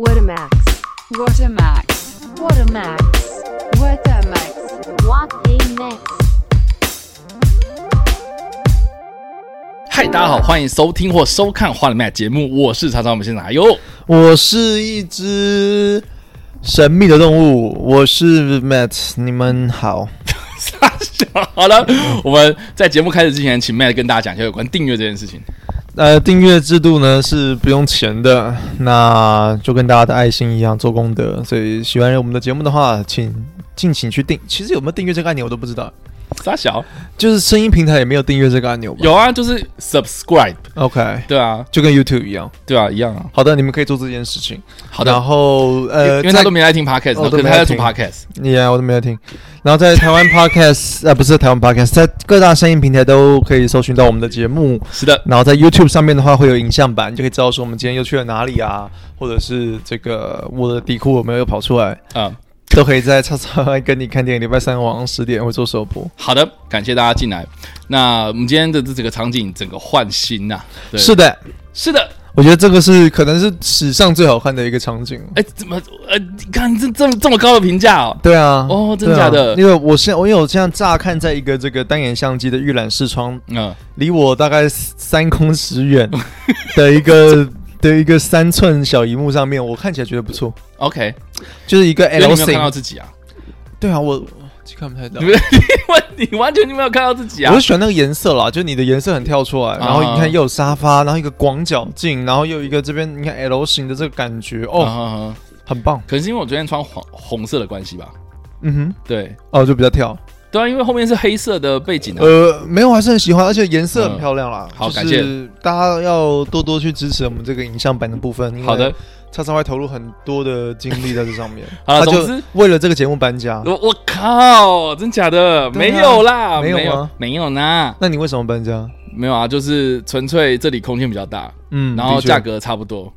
What a max. What a max. What a max. What a max. What a max. 嗨，大家好，欢迎收听或收看《花里麦》节目，我是常常我们现在哟。我是一只神秘的动物，我是 Matt，你们好。好了，我们在节目开始之前，请 Matt 跟大家讲一下有关订阅这件事情。呃，订阅制度呢是不用钱的，那就跟大家的爱心一样做功德，所以喜欢我们的节目的话，请尽情去订。其实有没有订阅这个概念我都不知道，傻小就是声音平台也没有订阅这个按钮吧？有啊，就是 subscribe，，OK，对啊，就跟 YouTube 一样。对啊，一样啊。好的，你们可以做这件事情。好的然，后呃，因为他都没来听 podcast，哦可是他在做都没来听 podcast。你啊，我都没来听。然后在台湾 Podcast，呃，不是台湾 Podcast，在各大声音平台都可以搜寻到我们的节目。是的，然后在 YouTube 上面的话，会有影像版，你就可以知道说我们今天又去了哪里啊，或者是这个我的底裤有没有又跑出来，嗯，都可以在叉叉跟你看电影。礼拜三晚上十点会做首播。好的，感谢大家进来。那我们今天的这个场景整个换新呐、对是的，是的，我觉得这个是可能是史上最好看的一个场景。哎，怎么呃，你看这这么这么高的评价哦？对啊，哦真对啊假的因为我现我因为我现在乍看在一个这个单眼相机的预览视窗嗯，离我大概三公尺远的一个的一个三寸小荧幕上面，我看起来觉得不错，OK，就是一个 L 型看到型。自己啊，对啊，我我看不太到你。们 你完全就没有看到自己啊我是。喜欢那个颜色啦，就你的颜色很跳出来，然后啊你看又有沙发，然后一个广角镜，然后又有一个这边你看 L 型的这个感觉，哦，哦，很棒。可能是因为我昨天穿黄红色的关系吧？嗯哼，对，哦，就比较跳。对啊，因为后面是黑色的背景啊。呃，没有，我还是很喜欢，而且颜色很漂亮啦。嗯好感谢大家要多多去支持我们这个影像版的部分。好的，叉叉 Y 投入很多的精力在这上面，好了他就总之为了这个节目搬家。我我靠，真假的？没有啦，没没有吗没有呢，那你为什么搬家？没有啊，就是纯粹这里空间比较大，嗯，然后价格差不多，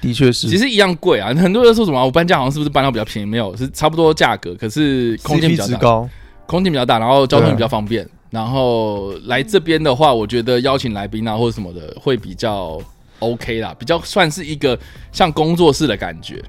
的确是，其实一样贵啊。很多人说什么啊我搬家好像是不是搬到比较便宜？没有，是差不多价格，可是空间比较大。空间比较大，然后交通也比较方便。然后来这边的话，我觉得邀请来宾啊或者什么的会比较 OK 啦，比较算是一个像工作室的感觉。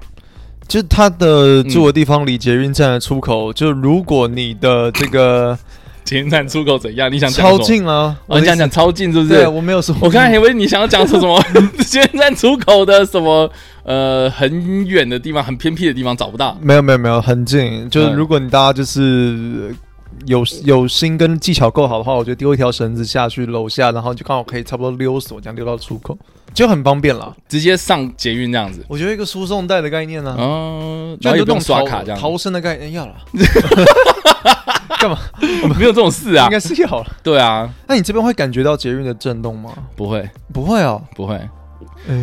就他的住的地方离捷运站的出口，就如果你的这个捷运站出口怎样？你想超？近啊，哦，你想讲超近是不是？对我没有说，我刚才以为你想要讲说什么 捷运站出口的什么呃很远的地方、很偏僻的地方找不到。没有没有没有很近，就是嗯如果你大家就是有有心跟技巧够好的话，我觉得丢一条绳子下去楼下，然后就刚好可以差不多溜索这样溜到出口，就很方便了。直接上捷运这样子，我觉得一个输送带的概念呢、啊，嗯，就不用刷卡这样，逃生的概念要了，干嘛？没有这种事啊应。该是要了。对啊，那你这边会感觉到捷运的震动吗？不会不会哦，不会，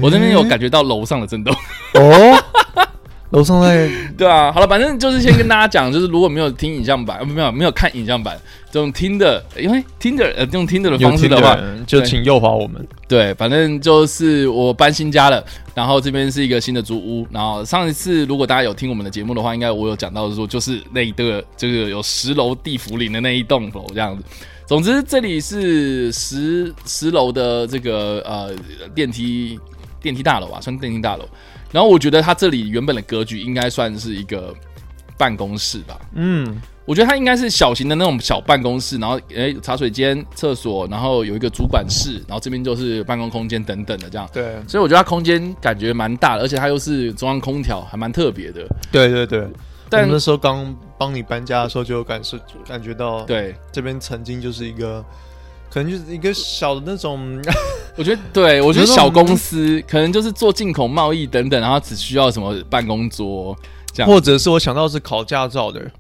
我这边有感觉到楼上的震动。哦。楼上在 对啊，好了，反正就是先跟大家讲，就是如果没有听影像版，呃没有没有看影像版，这种听的，因为听的呃用听的的方式的话，就请右滑我们。对，反正就是我搬新家了，然后这边是一个新的租屋，然后上一次如果大家有听我们的节目的话，应该我有讲到说，就是那一个这个有十楼地府林的那一栋楼这样子。总之这里是十十楼的这个呃电梯电梯大楼啊，算电梯大楼。然后我觉得它这里原本的格局应该算是一个办公室吧，嗯，我觉得它应该是小型的那种小办公室，然后诶茶水间、厕所，然后有一个主管室，然后这边就是办公空间等等的这样。对所以我觉得它空间感觉蛮大的，而且它又是中央空调，还蛮特别的。对对对。但那时候刚帮你搬家的时候，就有感受感觉到，，对，这边曾经就是一个，可能就是一个小的那种，我觉得对我觉得小公司 可能就是做进口贸易等等，然后只需要什么办公桌这样。或者是我想到是考驾照的，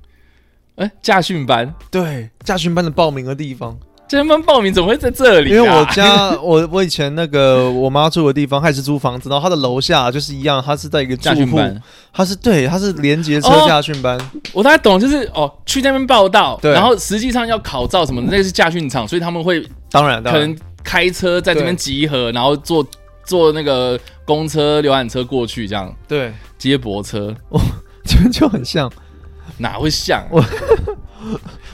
哎，驾训班，对，驾训班的报名的地方，这班报名怎么会在这里、啊？因为我家我我以前那个我妈住的地方，她也是租房子，然后她的楼下就是一样，她是在一个住户，驾训班，她是对，她是连接车哦驾训班，我大概懂，就是哦，去那边报道，然后实际上要考照什么的，那个是驾训场，所以他们会当然，可能开车在这边集合，然后坐坐那个公车、游览车过去，这样。对，接驳车，这边就很像，哪会像？啊？我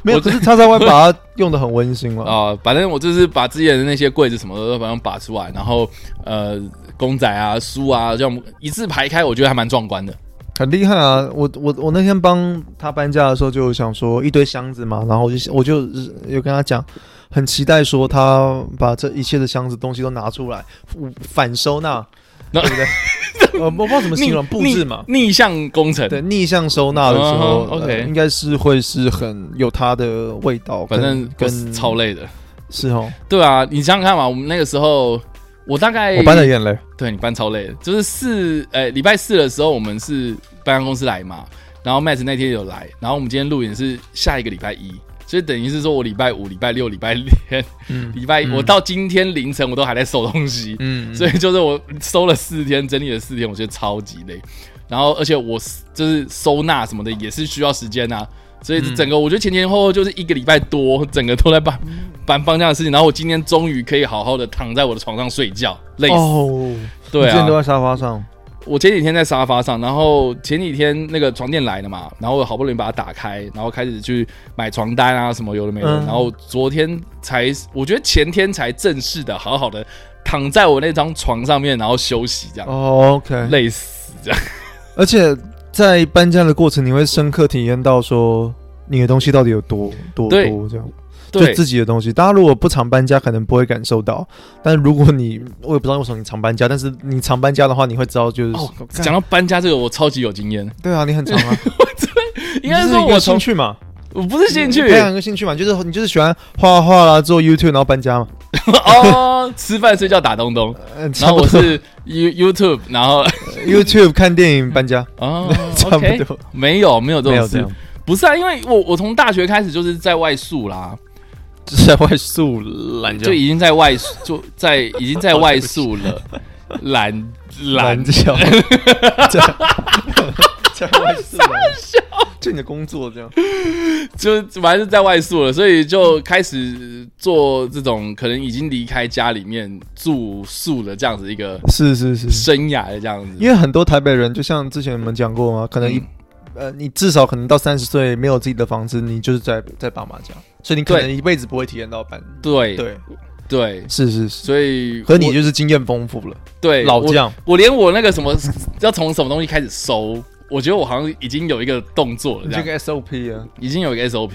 没有，我可是叉叉 Y 把它用的很温馨了，啊、反正我就是把之前的那些柜子什么的都把它拔出来，然后呃公仔啊、书啊，这样一字排开，我觉得还蛮壮观的。很厉害啊！我我我那天帮他搬家的时候，就想说一堆箱子嘛，然后我就我就有跟他讲，很期待说他把这一切的箱子东西都拿出来反收纳，那对不对？呃，我不知道怎么形容布置嘛。逆逆向工程，对，逆向收纳的时候、嗯，OK 呃应该是会是很有它的味道，反正跟超累的。是哦，对啊，你想想看嘛，我们那个时候，我大概我搬的眼泪，对你搬超累的，就是四呃礼拜四的时候，我们是搬公司来嘛，然后 Matt 那天有来，然后我们今天录影是下一个礼拜一，所以等于是说我礼拜五、礼拜六、礼拜天、嗯 礼拜一，我到今天凌晨我都还在收东西，嗯，所以就是我收了四天，整理了四天，我觉得超级累。然后而且我就是收纳什么的也是需要时间呐、所以整个我觉得前前后后就是一个礼拜多，整个都在搬搬方向的事情。然后我今天终于可以好好的躺在我的床上睡觉，累死。哦，对啊，你之前都在沙发上，我前几天在沙发上，然后前几天那个床垫来了嘛，然后我好不容易把它打开，然后开始去买床单啊什么有的没的。嗯然后昨天才，我觉得前天才正式的好好的躺在我那张床上面，然后休息这样。哦，OK，累死这样。而且在搬家的过程，你会深刻体验到说你的东西到底有多多多这样。就对，自己的东西，大家如果不常搬家，可能不会感受到。但如果你，我也不知道为什么你常搬家，但是你常搬家的话，你会知道，就是、哦，讲到搬家这个，我超级有经验。对。啊，你很常啊，应该是我兴趣嘛，我不是兴趣。培养一个兴趣嘛，就是你就是喜欢画画啦，做 YouTube，然后搬家嘛。哦，吃饭睡觉打东东，嗯，然后我是 You YouTube，然后 YouTube 看电影搬家，哦差不多，没有没有这种事。不是啊，因为我我从大学开始就是在外宿啦，就是在外宿懒觉，就已经在外宿就在已经在外宿了，懒懒。懒觉，在 在外宿懒就你的工作这样。就反正是在外宿了，所以就开始做这种可能已经离开家里面住宿的这样子一个是是是，生涯的这样子。因为很多台北人，就像之前我们讲过嘛，可能一、嗯。呃，你至少可能到三十岁没有自己的房子，你就是在在爸妈家，所以你可能一辈子不会体验到板。对。对，对，是是是，所以和你就是经验丰富了，对老将。我连我那个什么 要从什么东西开始收，我觉得我好像已经有一个动作了，这个 SOP 啊，已经有一个 SOP。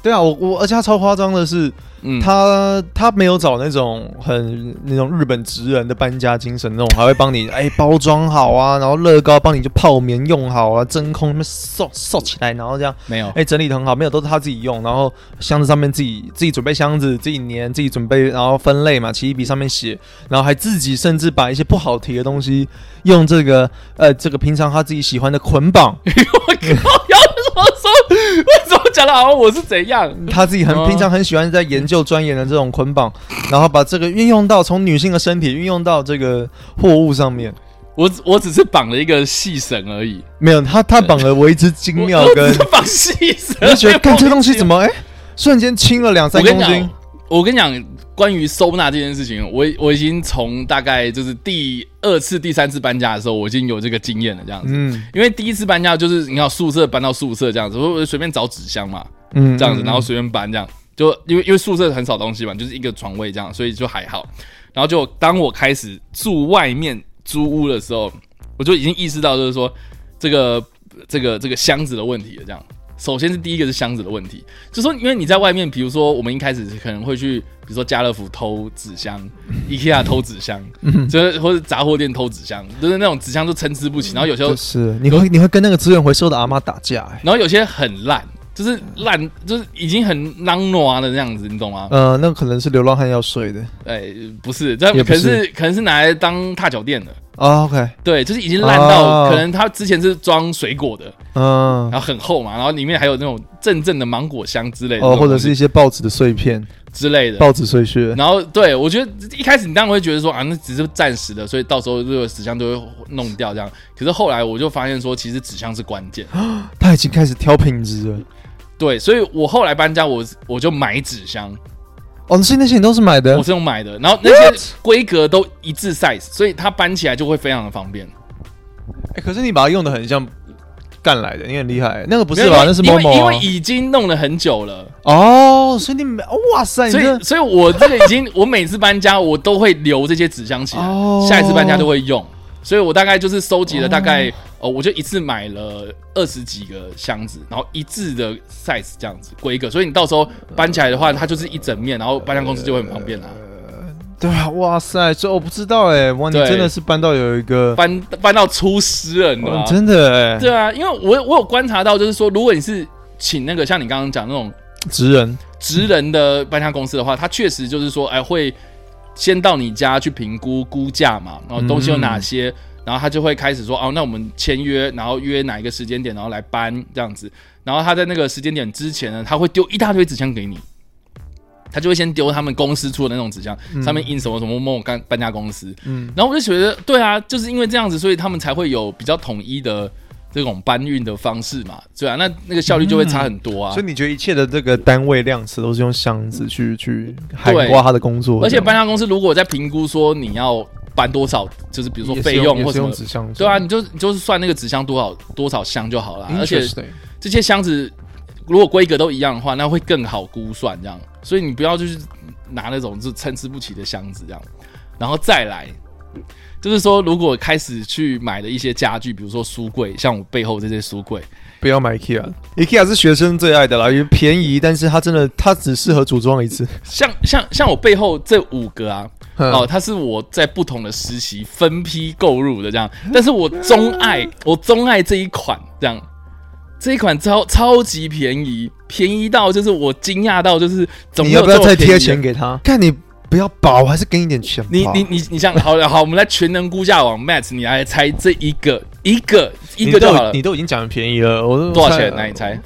对啊，我我而且他超夸张的是，嗯，他他没有找那种很那种日本职人的搬家精神那种，还会帮你哎包装好啊，然后乐高帮你就泡棉用好啊，真空那么收收起来，然后这样没有，哎整理的很好，没有都是他自己用，然后箱子上面自己自己准备箱子，自己粘，自己准备，然后分类嘛，奇异笔上面写，然后还自己甚至把一些不好提的东西用这个呃这个平常他自己喜欢的捆绑，讲的好像我是怎样？他自己很哦平常很喜欢在研究钻研的这种捆绑，然后把这个运用到从女性的身体运用到这个货物上面。我只我只是绑了一个细绳而已，没有，他他绑了我一只精妙，跟绑细绳，我就觉得，看这东西怎么？么哎、瞬间轻了两三公斤，，我跟你讲，关于收纳这件事情，我我已经从大概就是第二次、第三次搬家的时候，我已经有这个经验了，这样子。嗯因为第一次搬家就是你看宿舍搬到宿舍这样子，我我随便找纸箱嘛，嗯这样子，嗯然后随便搬这样，就因为因为宿舍很少东西嘛，就是一个床位这样，所以就还好。然后就当我开始住外面租屋的时候，我就已经意识到就是说这个这个这个箱子的问题了。这样，首先是第一个是箱子的问题，就说因为你在外面，比如说我们一开始可能会去，比如说家乐福偷纸箱，IKEA 偷纸箱，就是或者杂货店偷纸箱，就是那种纸箱都参差不齐，然后有时候就是你会你会跟那个资源回收的阿妈打架、哎，然后有些很烂，就是烂，就是已经很囊挪的那样子，你懂吗？呃，那可能是流浪汉要睡的。哎，不是，这可是可能是拿来当踏脚垫的，啊，OK，对，就是已经烂到、哦可能它之前是装水果的，嗯然，后很厚嘛，然后里面还有那种阵阵的芒果香之类的，哦，或者是一些报纸的碎片、之类的。报纸碎屑，然后对我觉得一开始你当然会觉得说啊，那只是暂时的，所以到时候这个纸箱都会弄掉这样。可是后来我就发现说，其实纸箱是关键。他已经开始挑品质了。对，所以我后来搬家，我我就买纸箱，哦，所以那些你都是买的我是用买的，然后那些规格都一致 size，所以它搬起来就会非常的方便。哎、可是你把它用的很像干来的，你很厉害。那个不不是吧？那是某某、啊因为因为。已经弄了很久了，哦，所以你每哇塞，你这所以，所以我这个已经，我每次搬家我都会留这些纸箱起来，哦下一次搬家都会用。所以我大概就是收集了大概哦，我就一次买了二十几个箱子，然后一致的 size 这样子规格，所以你到时候搬起来的话，它就是一整面，然后搬家公司就会很方便啦。对啊，哇塞，这我不知道哎，哇，你真的是搬到有一个，搬搬到出师了，你知道吗？哦真的哎，对啊，因为我我有观察到，就是说，如果你是请那个像你刚刚讲那种职人，职人的搬家公司的话，他确实就是说，哎，会先到你家去评估估价嘛，然后东西有哪些，然后他就会开始说，哦，那我们签约，然后约哪一个时间点，然后来搬这样子。然后他在那个时间点之前呢，他会丢一大堆纸箱给你，他就会先丢他们公司出的那种纸箱，上面印什么什么某某搬搬家公司。嗯，然后我就觉得，对啊，就是因为这样子，所以他们才会有比较统一的这种搬运的方式嘛，对啊，那那个效率就会差很多啊。所以你觉得一切的这个单位量词都是用箱子去去涵盖他的工作，而且搬家公司如果在评估说你要搬多少，就是比如说费用或什么，纸箱，对啊，你就你就是算那个纸箱多少多少箱就好了。而且这些箱子如果规格都一样的话，那会更好估算这样。所以你不要就是拿那种就参差不齐的箱子这样，然后再来。就是说，如果开始去买的一些家具，比如说书柜，像我背后这些书柜，不要买 IKEA，IKEA 是学生最爱的啦，因为便宜，但是它真的它只适合组装一次。像像像我背后这五个啊，哦，哦，它是我在不同的时期分批购入的这样，但是我钟爱我钟爱这一款这样，这一款超超级便宜，便宜到就是我惊讶到就是怎么你要不要再贴钱钱？给他？看你不要保，我还是给你点钱吧。你你你你想好了好，我们来全能估价网 Matt，你来猜这一个一个一个就好了你，都已经讲很便宜了，我都多少钱？猜那你猜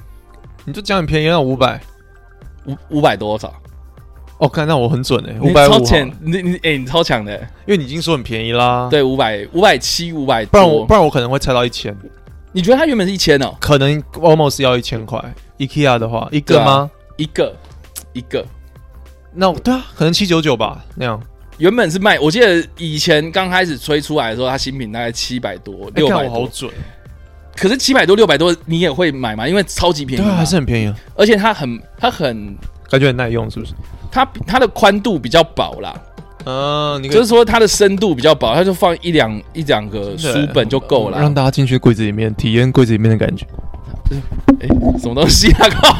你就讲很便宜，那五百。五五百多少？哦，看那我很准哎，你五百五，超前，你你哎、你超强的，因为你已经说很便宜啦。，对，五百五百七五百不然我不，然我可能会猜到一千，你觉得它原本是一千哦？可能 almost 要一千块。IKEA 的话，一个吗？一个一个。那对啊，可能七九九吧，那样。原本是卖，我记得以前刚开始吹出来的时候，它新品大概七百多、哎六百好准，可是七百多、六百多你也会买吗？因为超级便宜嘛，对啊，还是很便宜啊，而且它很、它很、感觉很耐用，是不是？它它的宽度比较薄啦，嗯，就是说它的深度比较薄，它就放一两一两个书本就够了。让大家进去柜子里面体验柜子里面的感觉。哎、什么东西啊？靠！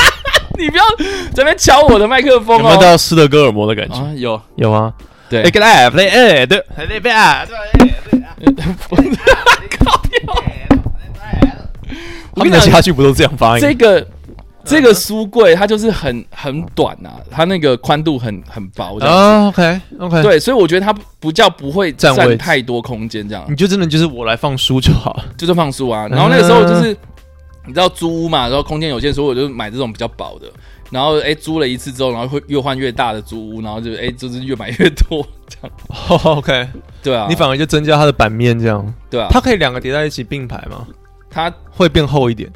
你不要在那边敲我的麦克风哦。有没有到斯德哥尔摩的感觉？啊，有有吗，对哎，，给他 play 哎，对，对对啊，他们的家具不都这样发音？这个这个书柜它就是很很短呐、它那个宽度很很薄这样子。啊，OK OK，，对，所以我觉得它不叫不会占太多空间，这样你就真的就是我来放书就好了。就是放书啊。然后那个时候就是你知道租屋嘛，然后空间有限，所以我就买这种比较薄的。然后哎，租了一次之后，然后会越换越大的租屋，然后就哎就是越买越多这样。OK，对啊，你反而就增加它的版面，这样对啊，它可以两个叠在一起并排吗？它会变厚一点，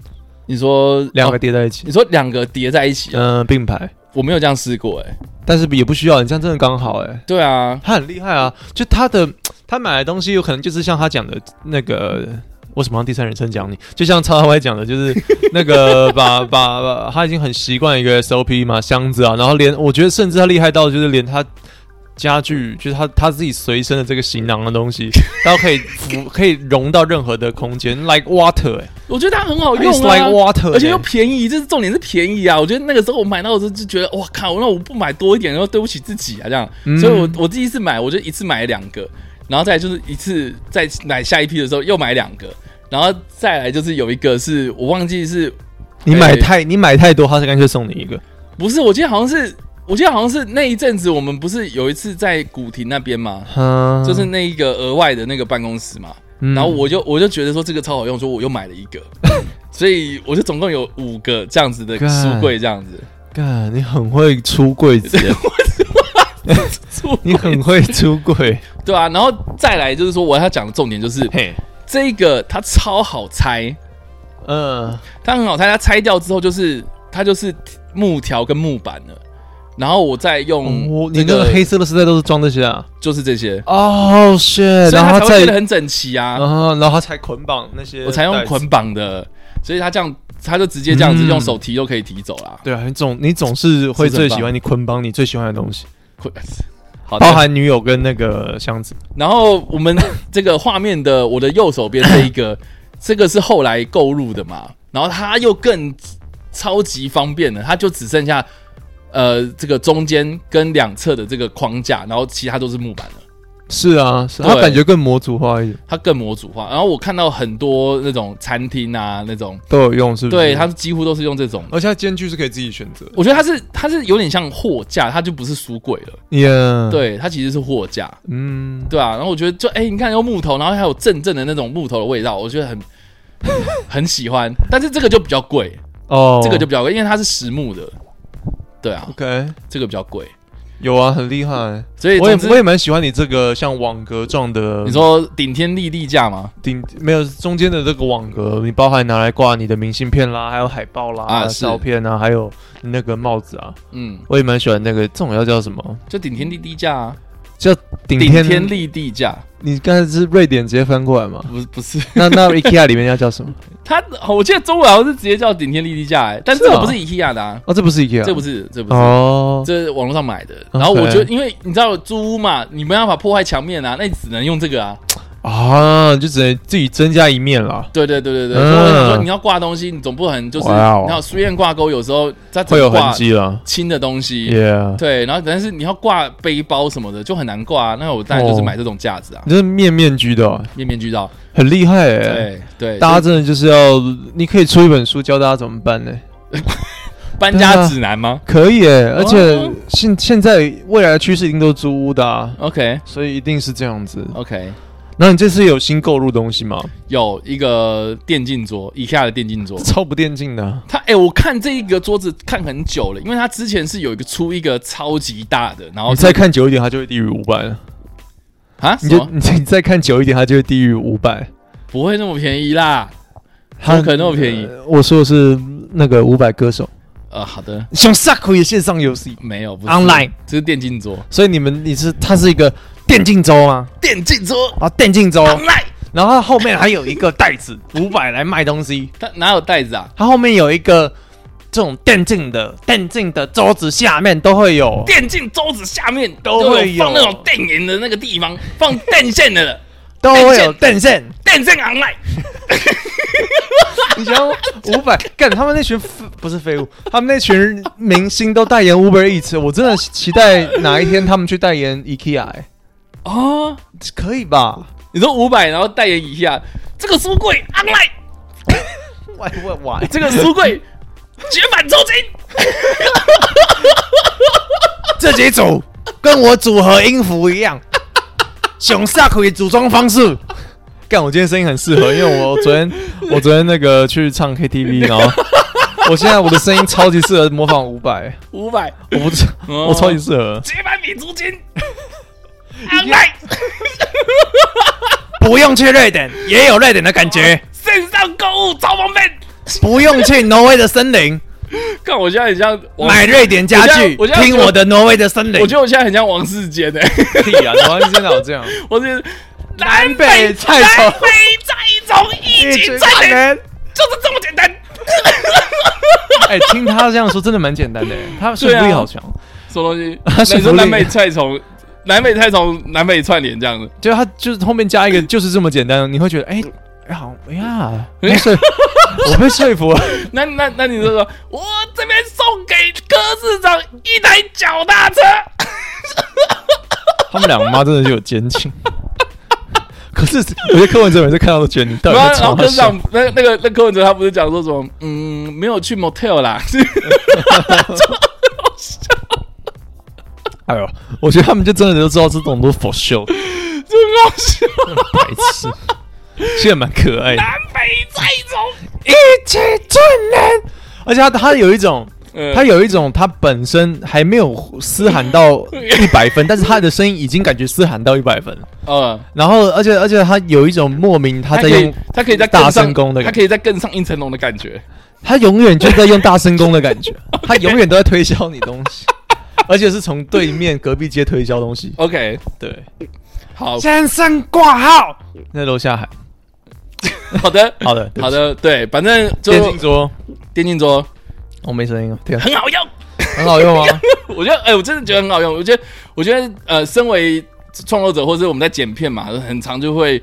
你说两个哦叠在一起你，说两个叠在一起啊，嗯，并排，我没有这样试过哎。但是也不需要，你这样真的刚好哎。对啊，他很厉害啊，就他的他买的东西有可能就是像他讲的那个，为什么让第三人称讲你？就像超超 Y 讲的，就是 那个把把把，他已经很习惯一个 SOP 嘛，箱子啊，然后连我觉得甚至他厉害到就是连他家具，就是他他自己随身的这个行囊的东西，然后可以服 可以融到任何的空间，like water 哎、我觉得它很好用 like 啊。water，而且又欸便宜，这是重点是便宜啊！我觉得那个时候我买到的时候就觉得，哇靠，那我不买多一点，然后对不起自己啊，这样。嗯所以我我第一次买，我就一次买了两个，然后再来就是一次再买下一批的时候又买两个，然后再来就是有一个是我忘记是你买太你买太多，他是干脆送你一个。不是？我记得好像是，我记得好像是那一阵子我们不是有一次在古亭那边嘛，嗯，就是那一个额外的那个办公室嘛，嗯。然后我就我就觉得说这个超好用，说我又买了一个，所以我就总共有五个这样子的书柜这样子。干，你很会出柜子。欸，你很会出柜。对啊，然后再来就是说我要讲的重点就是嘿，这个它超好拆，嗯，它很好拆，它拆掉之后就是它就是木条跟木板了，然后我再用哦，你那个黑色的丝带都是装这些啊？就是这些，哦，shit，所以它才会然后再变得很整齐啊。嗯，然后他才捆绑那些，我才用捆，绑的，所以它这样它就直接这样子嗯用手提就可以提走啦。对啊，你总你总是会最喜欢你捆绑你最喜欢的东西，会 好的，包含女友跟那个箱子。然后我们这个画面的我的右手边这一个，这个是后来购入的嘛，然后它又更超级方便了，它就只剩下呃这个中间跟两侧的这个框架，然后其他都是木板的。是啊，是对它感觉更模组化一点，它更模组化，然后我看到很多那种餐厅啊，那种都有用，是不是？对，它几乎都是用这种。而且它间距是可以自己选择。我觉得它是它是有点像货架，它就不是书柜了。耶，，对，它其实是货架，嗯，对啊。然后我觉得就哎、你看用木头，然后还有阵阵的那种木头的味道，我觉得很 很喜欢。但是这个就比较贵，哦，这个就比较贵，因为它是实木的。对啊，OK，这个比较贵。有啊，很厉害。所以我也我也蛮喜欢你这个像网格状的，你说顶天立地架吗？顶没有中间的这个网格，你包含拿来挂你的明信片啦，还有海报啦、啊照片啊，还有那个帽子啊，嗯，我也蛮喜欢那个这种要叫什么？就顶天立地架啊，叫顶天立地架，你刚才是瑞典直接翻过来吗？不是不是。那那 IKEA 里面要叫什么？它我记得中文好像是直接叫顶天立地架、哎，但这个不是 IKEA 的啊，哦，这不是 IKEA，这不是这不是，哦，这是网络上买的。然后我觉得，因为你知道租屋嘛，你没办法破坏墙面啊，那你只能用这个啊。啊，就只能自己增加一面了，对对对对对，嗯所以我想说你要挂东西，你总不可能就是，哇哦你看书院挂钩有时候会有挂痕迹了。轻的东西。对，然后但是你要挂背包什么的就很难挂、啊，那我当然就是哦买这种架子啊，你这是面面俱的哦，面面俱到。很厉害哎。对对，大家真的就是要，你可以出一本书教大家怎么办呢？搬家指南吗可以诶，而且哦现现在未来的趋势一定都是租屋的啊，？OK 所以一定是这样子。OK，那你这次有新购入东西吗？有一个电竞桌，IKEA 的电竞桌。超不电竞的啊，它哎、我看这一个桌子看很久了，因为他之前是有一个出一个超级大的，然后你再看久一点，它就会低于五百了。你就啊什么你你再看久一点，它就会低于五百。不会那么便宜啦？它不可能那么便宜呃我说的是那个五百歌手，呃，好的，像 s a k 的线上游戏，没有不是 Online 这是电竞桌，所以你们你是它是一个电竞桌吗？电竞桌啊，电竞周，Online，然后它后面还有一个袋子，五百来卖东西。它哪有袋子啊？它后面有一个这种电竞的电竞的桌子，下面都会有。电竞桌子下面都会有。放那种电源的那个地方，放电线的。都会有电线。电线。Online，你想五百干他们那群不是废物，他们那群明星都代言 Uber Eats，我真的期待哪一天他们去代言 IKEA，、欸、哦，可以吧？你说五百，然后代言一下这个书柜 Online，喂喂喂，这个书柜 绝版抽筋。这几组跟我组合音符一样，熊萨可以组装方式。干，我今天声音很适合，因为我昨天 我昨天那个去唱 KTV，然后我现在我的声音超级适合模仿五百，五百，我不知我超级适合。绝版米租金，online 不用去瑞典，也有瑞典的感觉。线上购物超方便。不用去挪威的森林，看我现在很像买瑞典家具，听我的挪威的森林。我觉得我现在很像王世坚诶，屁啊，挪威真的有这样？我是南北菜虫南北菜虫一起串联，人。就是这么简单。哎，听他这样说，真的蛮简单的。他说服力好强，什么东西？他说服力你说南北菜虫，南北菜虫，南北串联这样子。就他就是后面加一个，就是这么简单，你会觉得哎。哎好，哎呀，我被说服了。那那那你就说，我这边送给柯市长一台脚踏车。他们两个妈真的是有奸情。可是我觉得柯文哲每次看到都觉得你到底然后在然后柯市长那那个那柯文哲他不是讲说什么？嗯，没有去 motel 啦。哎呦，我觉得他们就真的都知道这种都是 for show，真搞笑。白痴，现在蛮可爱的。南北菜虫，一起串联，而且他他有一种，嗯他有一种，他本身还没有嘶喊到 一百分，但是他的声音已经感觉嘶喊到一百分。嗯，然后，而且而且他有一种莫名他他可以在用，他可以在大更上声功的感觉他可以在更上一层楼的感觉。他永远就在用大声功的感觉，他永远都在推销你东西，而且是从对面隔壁街推销东西。OK，对，好先生挂号，在楼下喊。好的 好的，好的，对，反正就电竞桌电竞桌我没声音啊，天啊，很好用，很好用啊。我觉得，哎、我真的觉得很好用。我觉得，我觉得，呃，身为创作者或者我们在剪片嘛，很长就会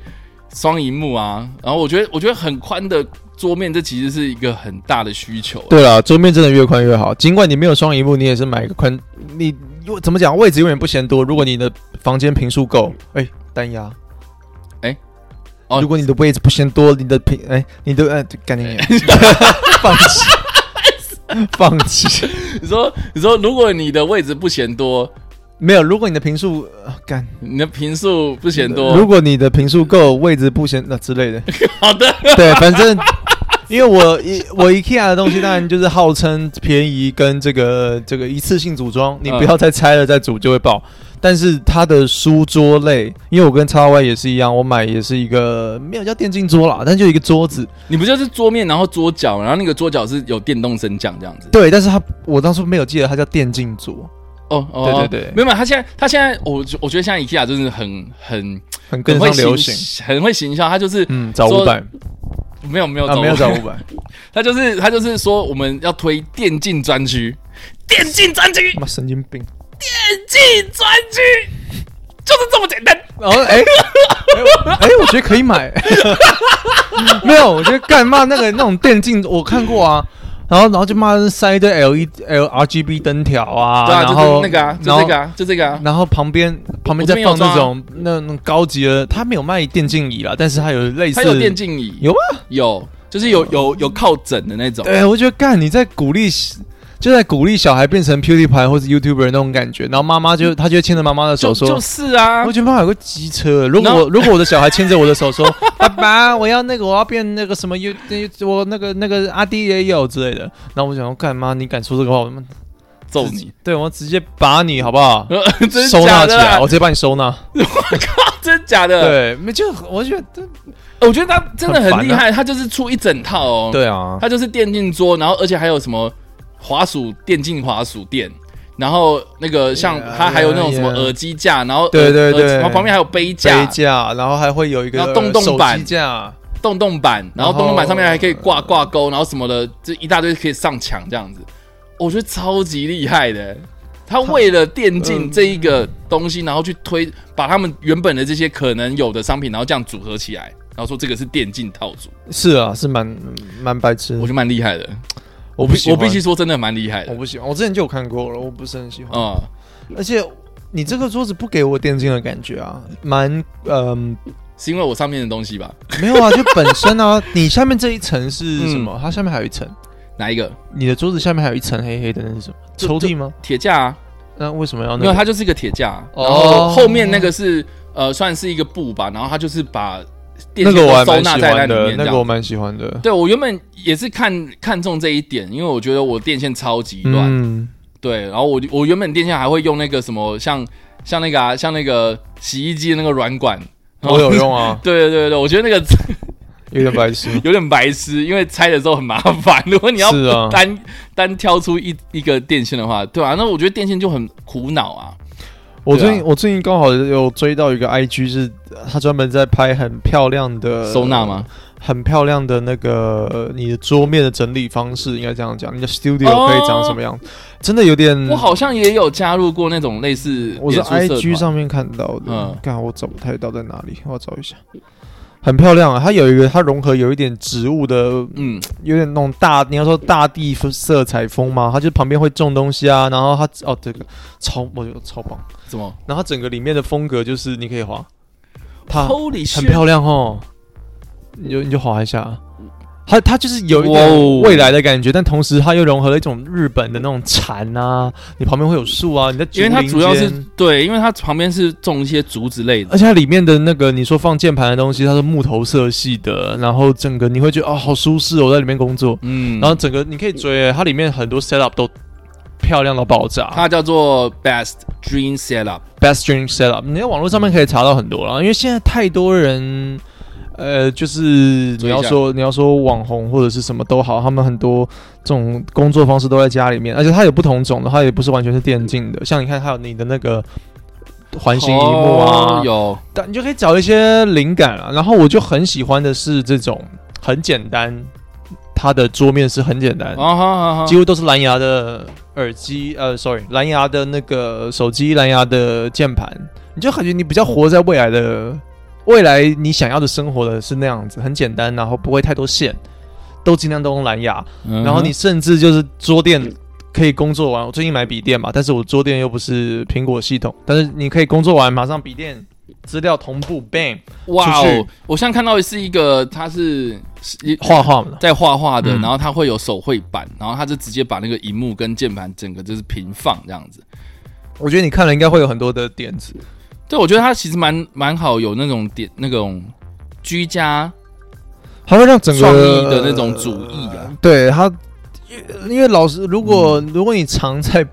双荧幕啊。然后我觉得，我觉得很宽的桌面，这其实是一个很大的需求。对了，桌面真的越宽越好。尽管你没有双荧幕，你也是买一个宽。你又怎么讲？位置永远不嫌多。如果你的房间平数够，哎、单压。哎哦如果你的位置不嫌多，你的平哎、你的呃，干你 放弃，放弃。你说，你说，如果你的位置不嫌多，没有，如果你的平数呃干，你的频数不嫌多，如果你的平数够，位置不嫌那之类的。好的，对，反正 因为我一我 IKEA 的东西当然就是号称便宜跟这个这个一次性组装，你不要再拆了再组就会爆。但是它的书桌类，因为我跟叉 Y 也是一样，我买也是一个没有叫电竞桌啦，但就一个桌子。你不就是桌面，然后桌角，然后那个桌角是有电动升降这样子？对，但是它我当初没有记得它叫电竞桌，哦哦，对对对没有，没有他现在，他现在，我我觉得现在 IKEA 就是很很很跟上流行。很会行销。他就是嗯，找五百没有没有啊，没有找五百，他就是他就是说我们要推电竞专区，电竞专区，妈神经病。电竞专区，就是这么简单。然后哎，哎我哎，我觉得可以买。没有，我觉得干嘛那个那种电竞我看过啊，然后然后就骂塞一堆 L E L R G B 灯条啊，对啊，就然后是那个啊，就这个啊，就这个啊。然后旁边旁边再放那种那那种高级的，他没有卖电竞椅啦，但是他有类似他有电竞椅，有吗？有，就是有有有靠枕的那种。对，我觉得干你在鼓励，就在鼓励小孩变成 PewDiePie 或者 YouTuber 那种感觉，然后妈妈就他就会牵着妈妈的手说，就就是啊我，觉得妈妈有个机车。如果我 如果我的小孩牵着我的手说：“ 爸爸，我要那个，我要变那个什么 You，我那个那个阿弟也有之类的。”然后我想说，干妈，你敢说这个话，我他妈揍你，对我直接把你好不好？真的收纳起来，啊我？直接把你收纳。我靠真的假的？对，没就我觉得我觉得他真的很厉害，他就是出一整套哦。，对啊，他就是电竞桌，然后而且还有什么滑鼠电竞滑鼠垫，然后那个像它还有那种什么.耳机架，然后对对对然后旁边还有杯架杯、架，然后还会有一个洞洞板手机架，洞洞板，然后洞洞板上面还可以挂挂钩，然后什么的，这一大堆可以上墙这样子，我觉得超级厉害的。他为了电竞嗯这一个东西，然后去推把他们原本的这些可能有的商品，然后这样组合起来，然后说这个是电竞套组，是啊，是蛮蛮白痴。我觉得蛮厉害的。我不喜我必须说，真的蛮厉害的。我不喜欢，我之前就有看过了，我不是很喜欢。嗯，而且你这个桌子不给我电竞的感觉啊，蛮嗯、是因为我上面的东西吧？没有啊，就本身啊，你下面这一层是什么？它下面还有一层，哪一个？你的桌子下面还有一层黑黑的，那是什么？抽屉吗？铁架啊？那为什么要没有，那个？它就是一个铁架，哦然后后面那个是呃，算是一个布吧，然后它就是把电那个我还蛮喜纳在那欢的，里面。那个我蛮喜欢的。对我原本也是看看中这一点，因为我觉得我电线超级乱，嗯，对，然后我我原本电线还会用那个什么，像像那个啊，像那个洗衣机的那个软管，我有用啊，对对对对，我觉得那个 有点白痴。有点白痴，因为拆的时候很麻烦。如果你要单单挑出一一个电线的话，对啊，那我觉得电线就很苦恼啊。我最近我最近刚好有追到一个 IG，是他专门在拍很漂亮的收纳吗？很漂亮的那个呃你的桌面的整理方式，应该这样讲，你的 studio 哦可以长什么样？真的有点，我好像也有加入过那种类似我是 IG 上面看到的嗯，看、我找不太到在哪里，我要找一下。很漂亮啊，它有一个，它融合有一点植物的，嗯，有点那种大，你要说大地色彩风嘛？它就旁边会种东西啊，然后它哦，这个超，我觉得超棒。怎么？然后它整个里面的风格就是你可以滑，它很漂亮哦，你就你就滑一下，它它就是有一点未来的感觉，但同时它又融合了一种日本的那种禅啊，你旁边会有树啊，你在因为它主要是对，因为它旁边是种一些竹子类的。而，且它里面的那个你说放键盘的东西，它是木头色系的，然后整个你会觉得哦好舒适哦，我在里面工作，嗯，然后整个你可以追，它里面很多 setup 都漂亮到爆炸。它叫做 Best Dream Setup，Best Dream Setup，你在网络上面可以查到很多了，因为现在太多人，呃，就是你要说你要说网红或者是什么都好，他们很多这种工作方式都在家里面，而且它有不同种的，它也不是完全是电竞的，像你看，还有你的那个环形荧幕啊，哦有。但你就可以找一些灵感啊。然后我就很喜欢的是这种很简单，它的桌面是很简单，几，乎都是蓝牙的耳机，呃，sorry，蓝牙的那个手机，蓝牙的键盘，你就感觉你比较活在未来的未来，你想要的生活的是那样子，很简单，然后不会太多线，都尽量都用蓝牙，嗯然后你甚至就是桌垫可以工作完。我最近买笔电嘛，但是我桌垫又不是苹果系统，但是你可以工作完马上笔电资料同步，bang，哇哦！我现在看到的是一个，它是画画嘛。在画画的，嗯然后它会有手绘板，然后它就直接把那个荧幕跟键盘整个就是平放这样子。我觉得你看了应该会有很多的点子，对，我觉得它其实蛮蛮好，有那种点那种居家它会让整个创意的那种主义啊。对它，因为因为老师，如果、嗯如果你常在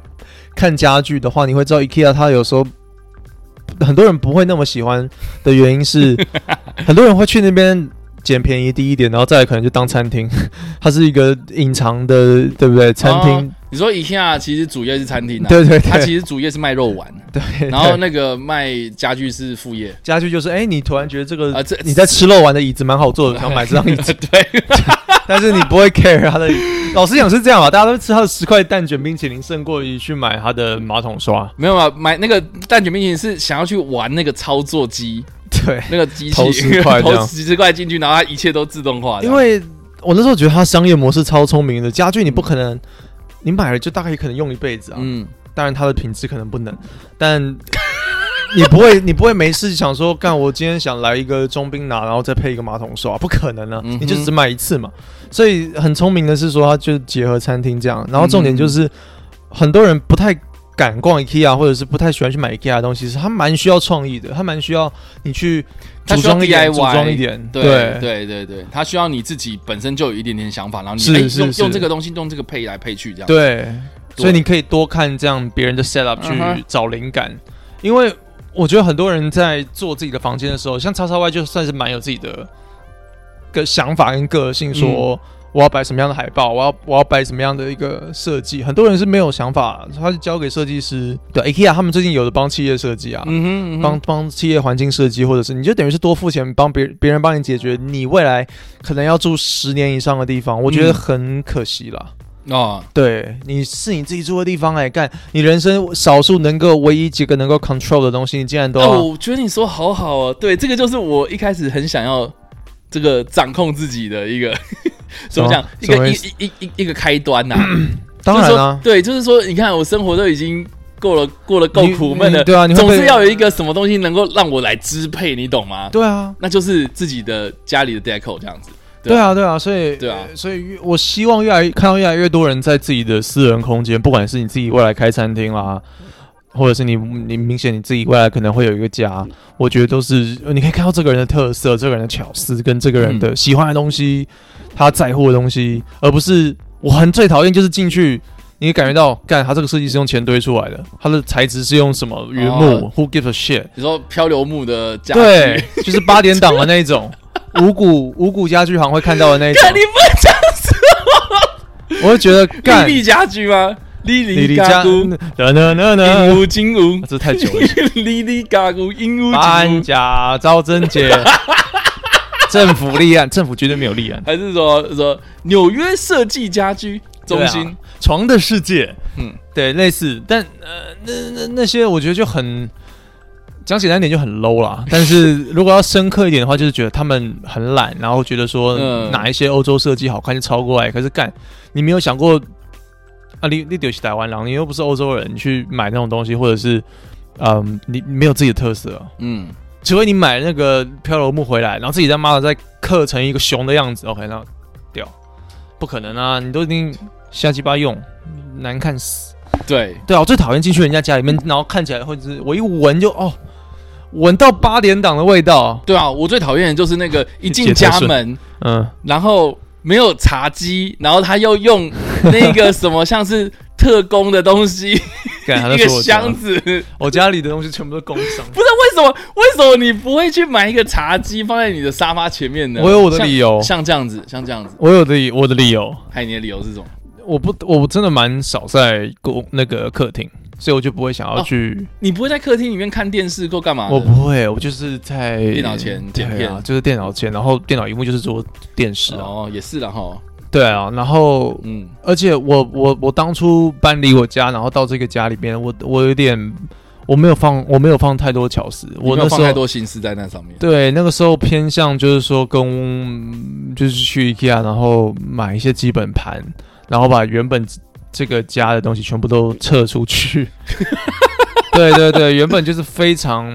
看家具的话，你会知道 IKEA 它有时候很多人不会那么喜欢的原因是，很多人会去那边捡便宜低一点，然后再来可能就当餐厅，它是一个隐藏的，对不对？餐厅，你说 IKEA 其实主业是餐厅啊，对对对，它其实主业是卖肉丸，对，然后那个卖家具是副业。家具就是，哎，你突然觉得这个、啊。这你在吃肉丸的椅子蛮好坐的，想买这张椅子，对，但是你不会 care 他的。老实讲是这样吧，大家都吃他的十块蛋卷冰淇淋，胜过于去买他的马桶刷。没有啊，买那个蛋卷冰淇淋是想要去玩那个操作机，对，那个机器投10块投十块进去，然后它一切都自动化。因为我那时候觉得它商业模式超聪明的，家具你不可能，你买了就大概可能用一辈子啊。嗯，当然它的品质可能不能，但你不会，你不会没事想说，干我今天想来一个中冰拿，然后再配一个马桶刷，不可能啊，嗯你就只买一次嘛。所以很聪明的是说，它就结合餐厅这样，然后重点就是、很多人不太。敢逛 IKEA 或者是不太喜欢去买 IKEA 的东西，是它蛮需要创意的，它蛮需要你去组装一点，DIY 组装一点，对对对对，它需要你自己本身就有一点点想法，然后你用用这个东西用这个配来配去这样。对，所以你可以多看这样别人的 setup 去找灵感，因为我觉得很多人在做自己的房间的时候，像叉叉 Y 就算是蛮有自己的个想法跟个性，说我要摆什么样的海报，我要我要摆什么样的一个设计。很多人是没有想法，他是交给设计师。对，IKEA 他们最近有的帮企业设计啊。嗯哼，嗯哼帮帮企业环境设计，或者是你就等于是多付钱帮别别人帮你解决你未来可能要住十年以上的地方，我觉得嗯很可惜啦。哦，对，你是你自己住的地方哎、干你人生少数能够唯一几个能够 control 的东西，你竟然都要、哦，我觉得你说好好哦，对，这个就是我一开始很想要这个掌控自己的一个 怎么讲，一个一一一一一个开端呐、当然啦、对，就是说，你看我生活都已经过了过了够苦闷了，对啊你总是要有一个什么东西能够让我来支配，你懂吗？对啊，那就是自己的家里的 deco 这样子。对啊，对啊，所以对啊。所以越我希望越来越看到越来越多人在自己的私人空间，不管是你自己未来开餐厅啦，或者是你你明显你自己未来可能会有一个家，我觉得都是呃你可以看到这个人的特色、这个人的巧思跟这个人的喜欢的东西，他在乎的东西，而不是我很最讨厌就是进去。你感觉到，干他这个设计是用钱堆出来的，它的材质是用什么原木、哦。w h o gives a shit？你说漂流木的家具，对，就是八点档的那一种，五谷五谷家具行会看到的那一种看。你不能这样说，我会觉得干丽丽家居吗？丽丽家居，呢呢呢鹦呢，鹉金乌，这太久了。丽丽家居，鹦鹉搬家招贞姐，政府立案，政府绝对没有立案。还是说说纽约设计家居中心？啊床的世界，嗯，对，类似，但呃，那那那些我觉得就很讲简单点就很 low 啦。但是如果要深刻一点的话，就是觉得他们很懒，然后觉得说嗯哪一些欧洲设计好看就抄过来。可是干，你没有想过啊？你你丢去台湾狼，你又不是欧洲人，你去买那种东西，或者是嗯，你你没有自己的特色啊。嗯，除非你买那个漂流木回来，然后自己在妈的再刻成一个熊的样子，OK，那屌，不可能啊！你都已经瞎鸡巴用，难看死。对，对啊，我最讨厌进去人家家里面，然后看起来或者是我一闻就哦，闻到八点档的味道。对啊，我最讨厌的就是那个一进家门，嗯，然后没有茶几，然后他又用那个什么像是特工的东西，一个箱，子。我家里的东西全部都工商。为什么？为什么你不会去买一个茶几放在你的沙发前面呢？我有我的理由像像这样子，像这样子。我有的我的理由，还有你的理由是什么？我不我真的蛮少在公那个客厅，所以我就不会想要去。你不会在客厅里面看电视或干嘛？我不会，我就是在电脑前剪片对啊，就是电脑前，然后电脑荧幕就是做电视啊。哦，也是了哈。对啊，然后嗯，而且我我我当初搬离我家，然后到这个家里边，我我有点我没有放我没有放太多巧思，我没有放我那时候太多心思在那上面。对那个时候偏向就是说跟就是去 IKEA，然后买一些基本盘，然后把原本这个家的东西全部都撤出去。对对对，原本就是非常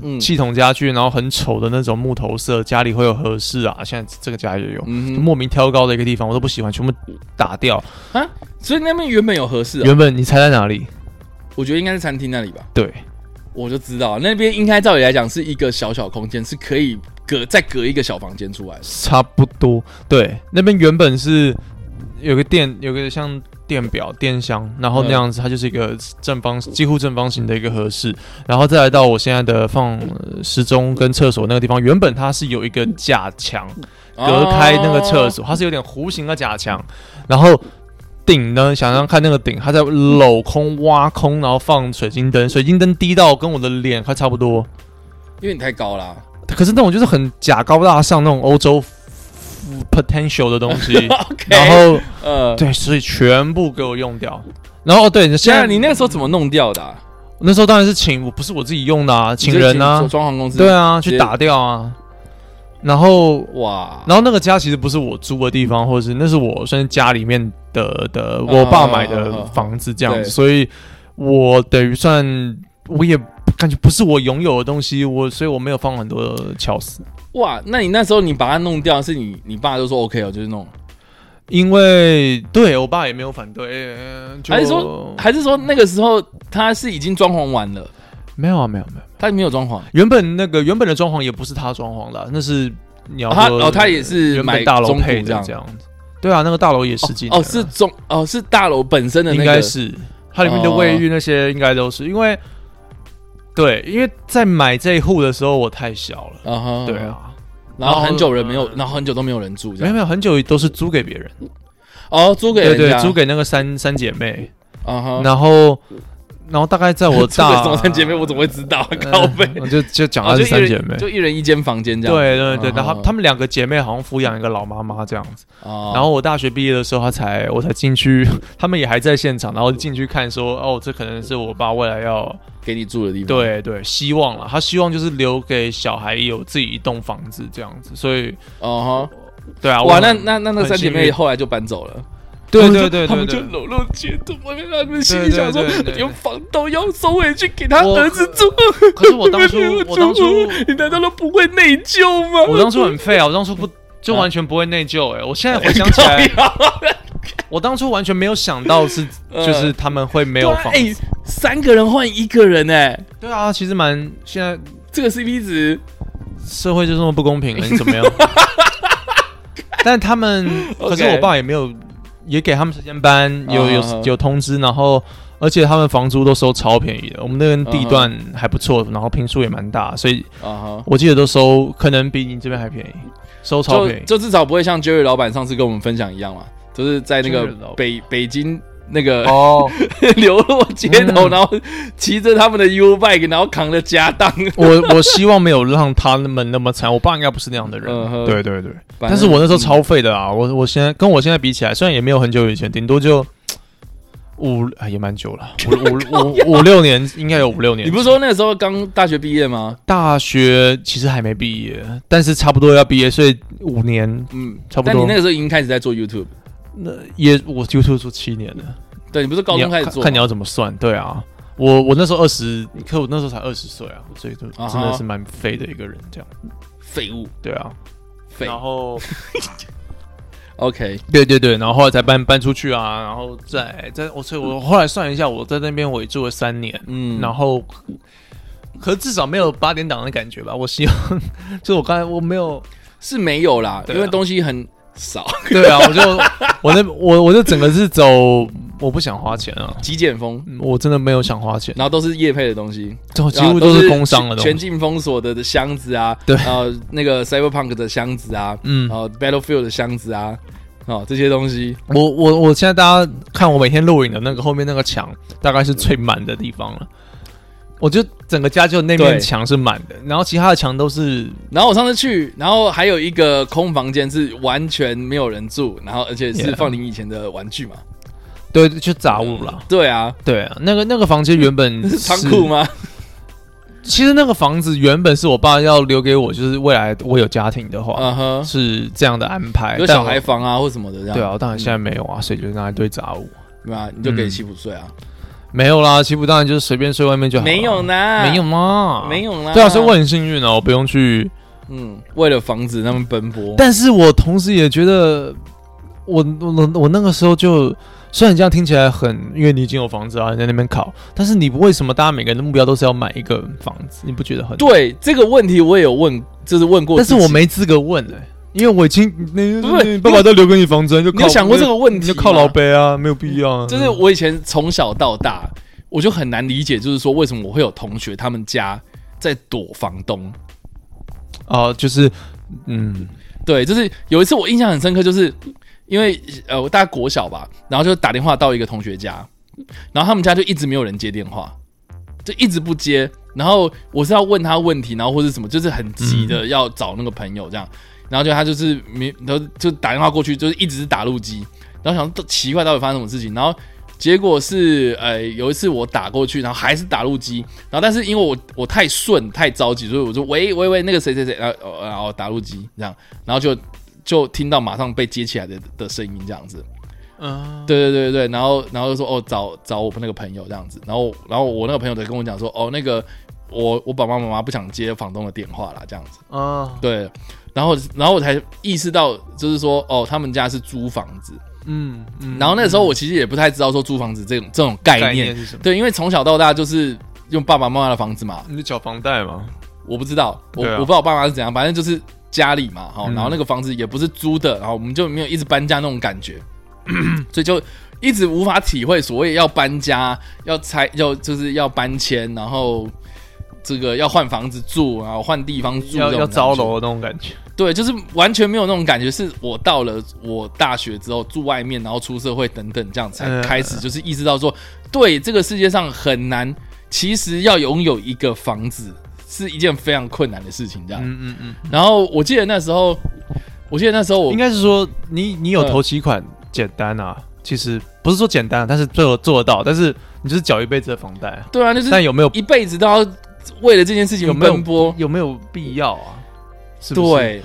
嗯系统家具，然后很丑的那种木头色，家里会有合适啊，现在这个家也有，嗯，就莫名挑高的一个地方，我都不喜欢，全部打掉啊。所以那边原本有合适、哦，原本你猜在哪里？我觉得应该是餐厅那里吧。对，我就知道那边应该照理来讲是一个小小空间，是可以隔再隔一个小房间出来的。差不多。对，那边原本是有个店，有个像电表、电箱，然后那样子，它就是一个正方，几乎正方形的一个合适。然后再来到我现在的放呃时钟跟厕所那个地方，原本它是有一个假墙隔开那个厕所，它是有点弧形的假墙，然后。顶呢？想想看，那个顶，它在镂空、挖空，然后放水晶灯，水晶灯低到跟我的脸快差不多。因为你太高啦。可是那种就是很假高大上那种欧洲 potential 的东西 然后呃，对，所以全部给我用掉。然后哦，对，现现在在你那个时候怎么弄掉的啊、那时候当然是请，我不是我自己用的啊，请人啊，装潢公司。对啊，去打掉啊。然后，哇，然后那个家其实不是我租的地方，或者是那是我算是家里面的的我爸买的房子这样对子，所以我等于算我也感觉不是我拥有的东西，我所以我没有放很多的巧思。哇，那你那时候你把它弄掉，是你你爸就说 OK 哦，就是弄，因为对我爸也没有反对，还是说还是说那个时候他是已经装潢完了，没有啊，没有没有。他没有装潢，原本那个原本的装潢也不是他装潢的啊、那是你要哦他哦他也是买大楼中配的这样这样子。对啊，那个大楼也十几年哦了是中哦是大楼本身的那个，应该是它里面的卫浴那些应该都是因为对，因为在买这一户的时候我太小了。啊哈，对，啊，然后很久人没有，嗯。然后很久都没有人住，这没有没有，很久都是租给别人，哦租给对对家，，租给那个三三姐妹，啊哈，然后然后大概在我大什么三姐妹，我怎么会知道？呃 靠背，我就就讲她哦就是三姐妹，就一人一间房间这样，对对对，然后哦她们两个姐妹好像抚养一个老妈妈这样子。哦，然后我大学毕业的时候，她才我才进去，他们也还在现场，然后进去看说，哦，这可能是我爸未来要给你住的地方，对对，希望了，他希望就是留给小孩有自己一栋房子这样子，所以哦对啊，哇，那那那那三姐妹后来就搬走了。对对对他们就搂搂肩头，我跟他们心里想说对对对对，对连房东要收回去给他我儿子住。可是我当初我当初 你难道都不会内疚吗？我当初很废啊，我当初不就完全不会内疚哎、我现在回想起来，我当初完全没有想到是呃就是他们会没没有房子，哎，三个人换一个人哎，对啊，其实蛮现在这个 CP 值社会就这么不公平了，你怎么样？但他们，可是我爸也没有，也给他们时间搬，有有有通知，然后而且他们房租都收超便宜的，我们那边地段还不错，然后平数也蛮大，所以啊哈，我记得都收可能比你这边还便宜，收超便宜。就至少不会像 Jerry 老板上次跟我们分享一样嘛，就是在那个北北京那个哦，流落街头，嗯然后骑着他们的 U bike，然后扛着家当。我我希望没有让他们那么惨，我爸应该不是那样的人。嗯对对对，但是我那时候超废的啊，我我现在跟我现在比起来，虽然也没有很久以前，顶多就五啊也蛮久了，五五五 五六年应该有五六年。你不是说那个时候刚大学毕业吗？大学其实还没毕业，但是差不多要毕业，所以五年嗯，差不多但你那个时候已经开始在做 YouTube，那也我 YouTube 做七年了。对你不是高中开始做？看看你要怎么算，对啊。我我那时候二十，可我那时候才二十岁啊，所以就真的是蛮废的一个人，这样。废物，对啊，废然后 OK，对对对，然后后来才搬搬出去啊，然后再再我所以我后来算一下，我在那边我也住了三年，嗯，然后可至少没有八点档的感觉吧。我希望 就我刚才我没有，是没有啦，啊因为东西很少，对啊，我就我那我我就整个是走，我不想花钱啊，极简风，嗯我真的没有想花钱，然后都是业配的东西，就几乎都是工商的东西。全境封锁的的箱子啊，对然后那个 Cyberpunk 的箱子啊，嗯然，后 Battlefield 的箱子啊，哦，这些东西，我我我现在大家看我每天录影的那个后面那个墙，大概是最满的地方了。我就整个家就那面墙是满的，然后其他的墙都是然后我上次去，然后还有一个空房间是完全没有人住，然后而且是放你以前的玩具嘛。对，就杂物啦。对啊，对啊，那个那个房间原本 是仓库？吗？其实那个房子原本是我爸要留给我，就是未来我有家庭的话，嗯哼，是这样的安排。有小孩房啊或什么的这样。对啊，当然现在没有啊，所以就拿一堆杂物。对啊，你就给嗯媳妇睡啊？没有啦，欺负当然就是随便睡外面就好了。没有呢，没有吗？没。有啦。对啊，所以我很幸运哦，我不用去。嗯，为了房子他们奔波。但是我同时也觉得，我我我那个时候就虽然这样听起来很，因为你已经有房子啊，你在那边考，但是你为什么大家每个人的目标都是要买一个房子？你不觉得很？对这个问题我也有问，就是问过但，是我没资格问哎、因为我已经那爸爸都留给你房子，你就靠你有想过这个问题？你就靠老辈啊，没有必要啊。就是我以前从小到大，我就很难理解，就是说为什么我会有同学他们家在躲房东。啊、就是嗯，对，就是有一次我印象很深刻，就是因为呃我大概国小吧，然后就打电话到一个同学家，然后他们家就一直没有人接电话，就一直不接。然后我是要问他问题，然后或者什么，就是很急的要找那个朋友这样，然后就他就是没，然后就打电话过去，就是一直是打路机，然后想说奇怪到底发生什么事情，然后结果是呃有一次我打过去，然后还是打路机，然后但是因为我我太顺太着急，所以我说喂喂喂那个谁谁谁，然后哦然后打路机这样，然后就就听到马上被接起来的的声音这样子，嗯，对对对对，然后然后就说哦找找我那个朋友这样子，然后然后我那个朋友才跟我讲说哦那个我我爸爸妈妈不想接房东的电话啦这样子，啊，对，然后然后我才意识到就是说哦他们家是租房子，嗯嗯然后那个时候我其实也不太知道说租房子这种这种概概念，念是什么？对，因为从小到大就是用爸爸妈妈的房子嘛，你就缴房贷嘛？我不知道，我、啊。我不知道我爸妈是怎样，反正就是家里嘛，哈、嗯。然后那个房子也不是租的，然后我们就没有一直搬家那种感觉，所以就一直无法体会所谓要搬家、要拆、要就是要搬迁，然后这个要换房子住，然后换地方住，要要招招楼的那种感觉。对，就是完全没有那种感觉。是我到了我大学之后住外面，然后出社会等等，这样才嗯开始就是意识到说，对这个世界上很难，其实要拥有一个房子是一件非常困难的事情。这样，嗯嗯嗯，然后我记得那时候，我记得那时候我应该是说你你有呃头期款简单啊，其实不是说简单，但是做做得到，但是你就是缴一辈子的房贷啊。对啊，就是但有没有一辈子都要为了这件事情有没有奔波。有没有必要啊？是不是，对，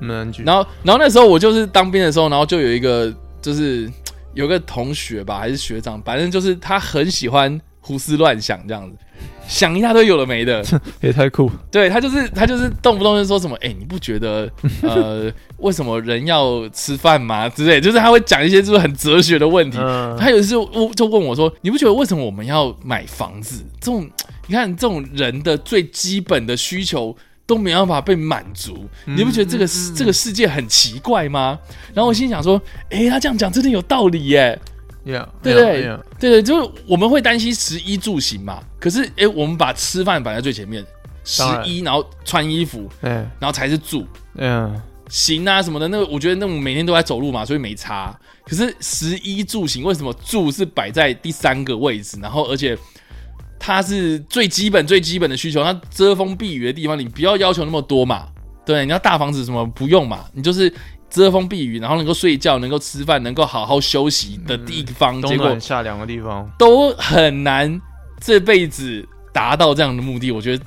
嗯，举然后，然后那时候我就是当兵的时候，然后就有一个就是有个同学吧，还是学长，反正就是他很喜欢胡思乱想这样子，想一大堆有的没的。也太酷。对他就是他就是动不动就说什么，哎、你不觉得呃 为什么人要吃饭吗？之类，就是他会讲一些就是很哲学的问题。嗯，他有一次就问我说：“你不觉得为什么我们要买房子？这种你看这种人的最基本的需求都没办法被满足，嗯你不觉得这个、这个世界很奇怪吗？”然后我心想说：“诶，他这样讲真的有道理耶。Yeah，对不对对对，就是我们会担心食衣住行嘛。可是诶，我们把吃饭摆在最前面，食衣，然后穿衣服，哎，然后才是住。”嗯，行啊什么的，那个我觉得那种每天都在走路嘛，所以没差。可是食衣住行，为什么住是摆在第三个位置？然后而且它是最基本最基本的需求，它遮风避雨的地方，你不要要求那么多嘛。对，你要大房子什么不用嘛，你就是遮风避雨，然后能够睡觉、能够吃饭、能够好好休息的地方，冬结果暖夏凉的地方，都很难这辈子达到这样的目的。我觉得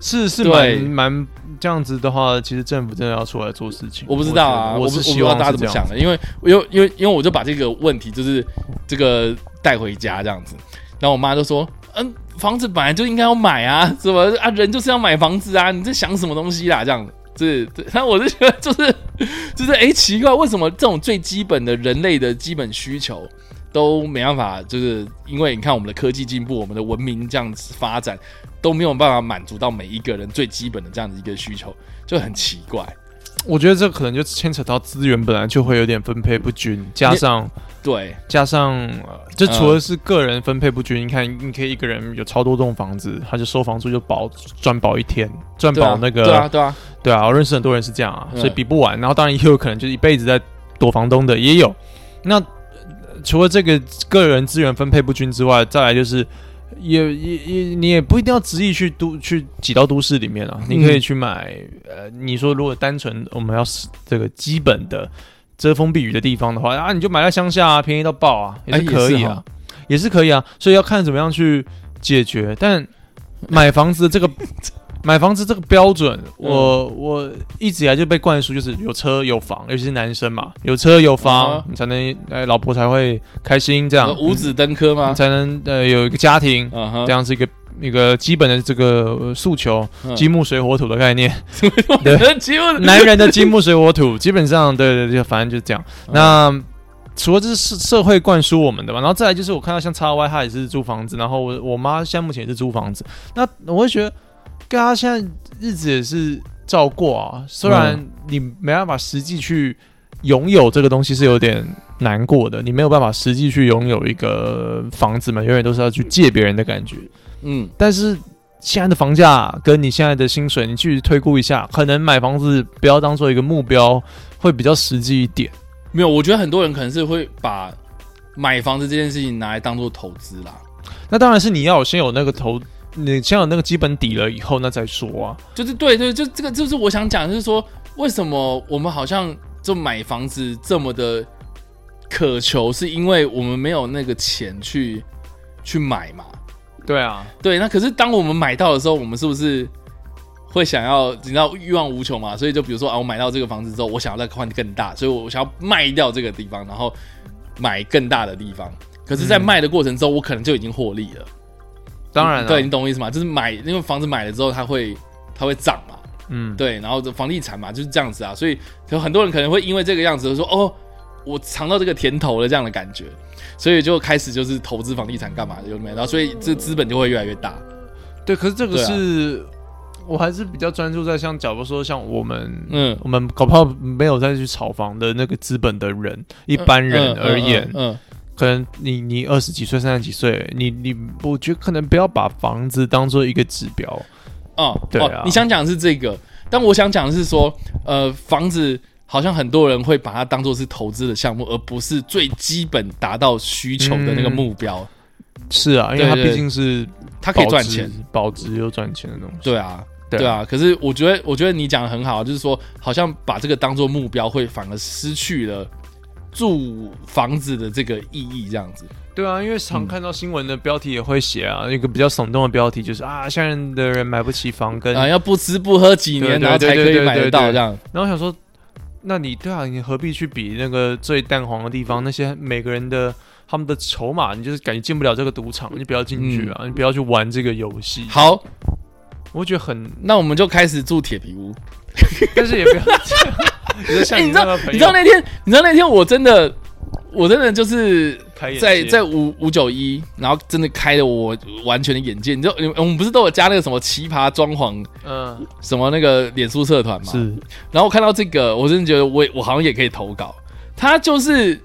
是是对蛮蛮这样子的话，其实政府真的要出来做事情。我不知道啊，我我是不我不知道大家怎么想的，因为因为因为因为我就把这个问题就是这个带回家这样子，然后我妈就说，嗯，房子本来就应该要买啊，什么啊，人就是要买房子啊，你在想什么东西啦？这样子，这这，然后我就觉得就是 就是哎、奇怪，为什么这种最基本的人类的基本需求都没办法，就是因为你看我们的科技进步，我们的文明这样子发展，都没有办法满足到每一个人最基本的这样的一个需求，就很奇怪。我觉得这可能就牵扯到资源本来就会有点分配不均，加上对，加上，呃就除了是个人分配不均，你看你可以一个人有超多栋房子，他就收房租就保赚保一天，赚保那个对啊，对啊，对啊，我认识很多人是这样啊，嗯所以比不完。然后当然也有可能就是一辈子在躲房东的也有。那呃除了这个个人资源分配不均之外，再来就是也也也，你也不一定要执意去都去挤到都市里面啊，你可以去买。呃，你说如果单纯我们要是这个基本的遮风避雨的地方的话，啊，你就买在乡下啊，便宜到爆啊，也是哎也是哈可以啊，也是可以啊。所以要看怎么样去解决。但买房子这个 买房子这个标准，我我一直以来就被灌输，就是有车有房，尤其是男生嘛，有车有房，啊你才能呃老婆才会开心，这样。五子登科吗？你？才能呃有一个家庭。这，样是一个一个基本的这个呃诉求，嗯。金木水火土的概念，几乎男人的金木水火土，基本上对对对，反正就是这样。嗯。那除了这是社社会灌输我们的嘛，然后再来就是我看到像叉 Y 他也是租房子，然后我我妈现在目前也是租房子，那我会觉得跟他现在日子也是照过啊，虽然嗯你没办法实际去拥有这个东西是有点难过的，你没有办法实际去拥有一个房子嘛，永远都是要去借别人的感觉。嗯，但是现在的房价跟你现在的薪水，你去推估一下，可能买房子不要当做一个目标，会比较实际一点。没有，我觉得很多人可能是会把买房子这件事情拿来当做投资啦。那当然是你要有先有那个投，你先有那个基本底了以后，那再说啊。就是对对，就这个就是我想讲，就是说为什么我们好像就买房子这么的渴求，是因为我们没有那个钱去去买嘛？对啊，对，那可是当我们买到的时候，我们是不是会想要？你知道欲望无穷嘛？所以就比如说啊，我买到这个房子之后，我想要再换更大，所以我想要卖掉这个地方，然后买更大的地方。可是，在嗯卖的过程中，我可能就已经获利了。当然了，对你懂我意思吗？就是买，因为房子买了之后，它会它会涨嘛。嗯，对，然后这房地产嘛就是这样子啊，所以有很多人可能会因为这个样子就说哦，我尝到这个甜头了这样的感觉，所以就开始就是投资房地产干嘛的，有没有？然后所以这资本就会越来越大。对，可是这个是。我还是比较专注在像，假如说像我们，嗯我们搞不好没有再去炒房的那个资本的人，一般人嗯而言，嗯，嗯可能你你二十几岁、三十几岁，你你，我觉得可能不要把房子当做一个指标。嗯哦，对啊哦，你想讲的是这个，但我想讲的是说，呃，房子好像很多人会把它当做是投资的项目，而不是最基本达到需求的那个嗯目标。是啊，因为它毕竟是它可以赚钱，，保值又赚钱的东西。对啊，对对啊，可是我觉得，我觉得你讲的很好，就是说，好像把这个当做目标，会反而失去了住房子的这个意义，这样子。对啊，因为嗯常看到新闻的标题也会写啊，一个比较耸动的标题就是啊，现在的人买不起房，跟啊，要不吃不喝几年，然后才可以买得到，这样。然后想说，那你对啊，你何必去比那个最淡黄的地方？那些每个人的他们的筹码，你就是感觉进不了这个赌场，你不要进去啊，你不要去玩这个游戏。嗯好，我觉得很，那我们就开始住铁皮屋。但是也不要。你知道你知道那天，你知道那天我真的，我真的就是在在五五九一，然后真的开了我完全的眼界。你知道，我们不是都有加那个什么奇葩装潢，嗯什么那个脸书社团嘛？是然后我看到这个，我真的觉得我我好像也可以投稿。他就是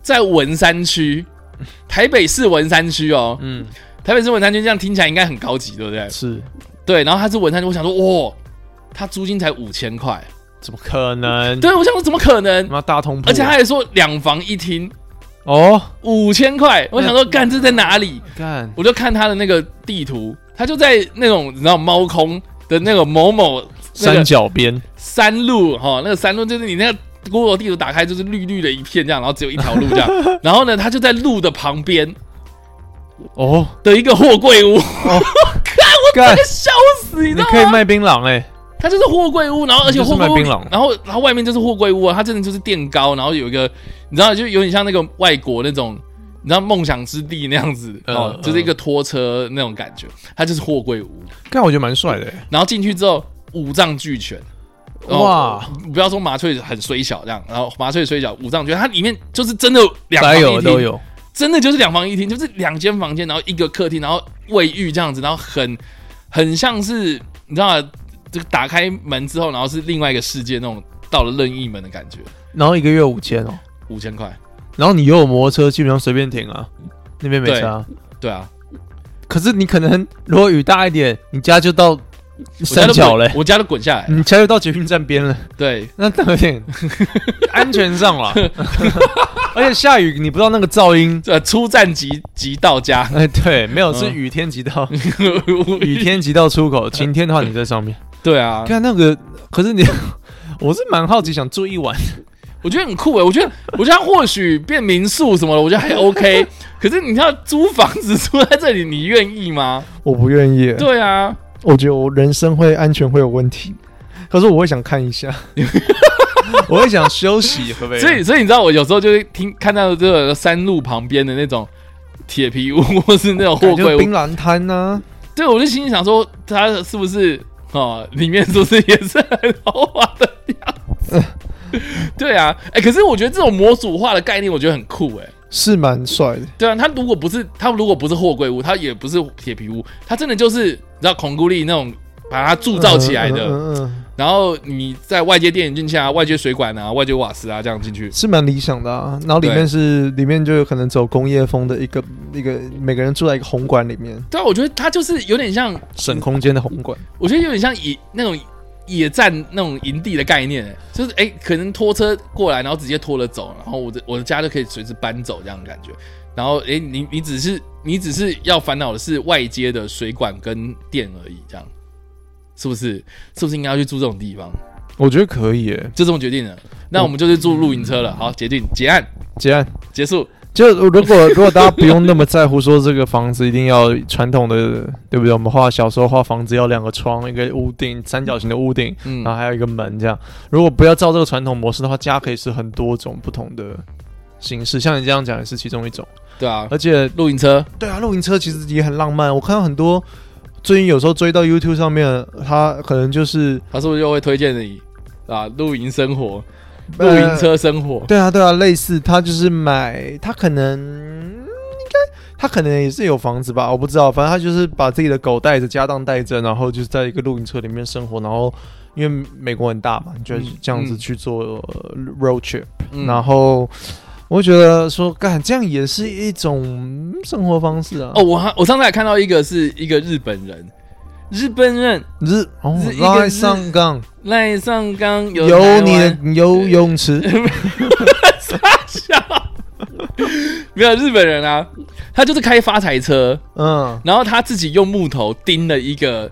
在文山区，台北市文山区哦，嗯台北市文山区这样听起来应该很高级，对不对？是，对，然后他是文山区，我想说，哇，他租金才五千块，怎么可能？对我想说怎么可能？妈大通铺，而且他还说两房一厅。哦？五千块，我想说干这在哪里？干。我就看他的那个地图，他就在那种你知道猫空的那个某某那山个脚边，山路哈，那个山路就是你那个 Google 地图打开就是绿绿的一片这样，然后只有一条路这样，然后呢，他就在路的旁边哦，的一个货柜屋，干，笑死，你知你道吗？可以卖槟榔哎，它就是货柜屋，然后而且就是货柜屋然后然后外面就是货柜屋啊，它真的就是垫高，然后有一个你知道就有点像那个外国那种。你知道梦想之地那样子哦嗯，就是一个拖车那种感觉，它就是货柜屋。干我觉得蛮帅的哎，然后进去之后五脏俱全，哦哇，不要说麻雀很虽小这样，然后麻雀虽小五脏俱全，它里面就是真的两房一厅，都有，真的就是两房一厅，就是两间房间，然后一个客厅，然后卫浴这样子，然后很很像是你知道吗这个打开门之后，然后是另外一个世界那种到了任意门的感觉，然后一个月五千哦，五千块，然后你又有摩托车，基本上随便停啊，那边没差。对啊，可是你可能如果雨大一点，你家就到我家都山脚嘞，我家都滚下来，你家就到捷运站边了，对，那有点 安全上了。而且下雨你不知道那个噪音，呃出站即即到家，哎，对，没有是嗯。雨天即到，雨天即到出口，晴天的话你在上面。对啊，看那个，可是你，我是蛮好奇，想住一晚。我觉得很酷诶，我觉得，我觉得或许变民宿什么的，我觉得还 OK。可是你要租房子住在这里，你愿意吗？我不愿意，对啊，我觉得我人生会安全会有问题。可是我会想看一下，我会想休息，可不可以？所以所以你知道，我有时候就会听看到这个山路旁边的那种铁皮屋，或是那种货柜屋，就槟榔摊呢？对，我就心里想说，他是不是哦，里面是不是也是很豪华的样子？对啊，哎、可是我觉得这种模组化的概念，我觉得很酷哎、是蛮帅的。对啊，他如果不是他如果不是货柜屋，他也不是铁皮屋，他真的就是你知道孔固力那种把它铸造起来的，嗯嗯嗯然后你在外接电源进去啊，外接水管啊，外接瓦斯啊这样进去，是蛮理想的啊。然后里面是里面就有可能走工业风的一个一个，每个人住在一个红馆里面，对啊，我觉得它就是有点像，省空间的红馆。我觉得有点像野那种野战那种营地的概念，欸就是哎、可能拖车过来，然后直接拖着走，然后我的我的家就可以随时搬走这样的感觉。然后哎、你你只是你只是要烦恼的是外接的水管跟电而已，这样是不是？是不是应该要去住这种地方？我觉得可以耶，就这么决定了。那我们就去住露营车了。好，决定结案结案。结束。就如果 如果大家不用那么在乎说这个房子一定要传统的，对不对？我们画小时候画房子要两个窗，一个屋顶，三角形的屋顶，嗯然后还有一个门这样。如果不要照这个传统模式的话，家可以是很多种不同的形式，像你这样讲也是其中一种。对啊，而且露营车对啊，露营车其实也很浪漫。我看到很多最近有时候追到 YouTube 上面，他可能就是他是不是又会推荐你啊？露营生活，露呃营车生活。对啊，对啊，类似他就是买，他可能应该他可能也是有房子吧，我不知道，反正他就是把自己的狗带着，家当带着，然后就是在一个露营车里面生活，然后因为美国很大嘛，你就嗯这样子嗯去做呃 road trip，、嗯然后我觉得说干这样也是一种生活方式啊。哦，，我还我上次还看到一个是一个日本人，日本人日哦是一个来上杠赖上刚有有你的游泳池，笑，没有日本人啊，他就是开发财车，嗯，然后他自己用木头钉了一个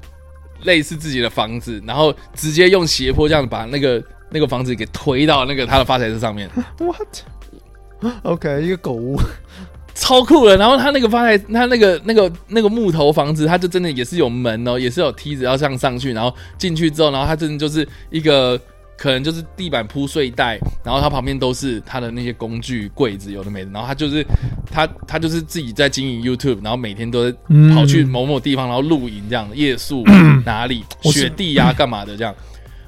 类似自己的房子，然后直接用斜坡这样把那个那个房子给推到那个他的发财车上面，What？OK，一个狗屋，超酷的。然后他那个发财，他那个那个那个木头房子，他就真的也是有门哦，也是有梯子要上上去，然后进去之后，然后他真的就是一个。可能就是地板铺睡袋，然后它旁边都是他的那些工具柜子，有的没的。然后他就是他他就是自己在经营 YouTube，然后每天都在嗯跑去某某地方，然后露营这样，夜宿哪里雪地呀、干嘛的这样。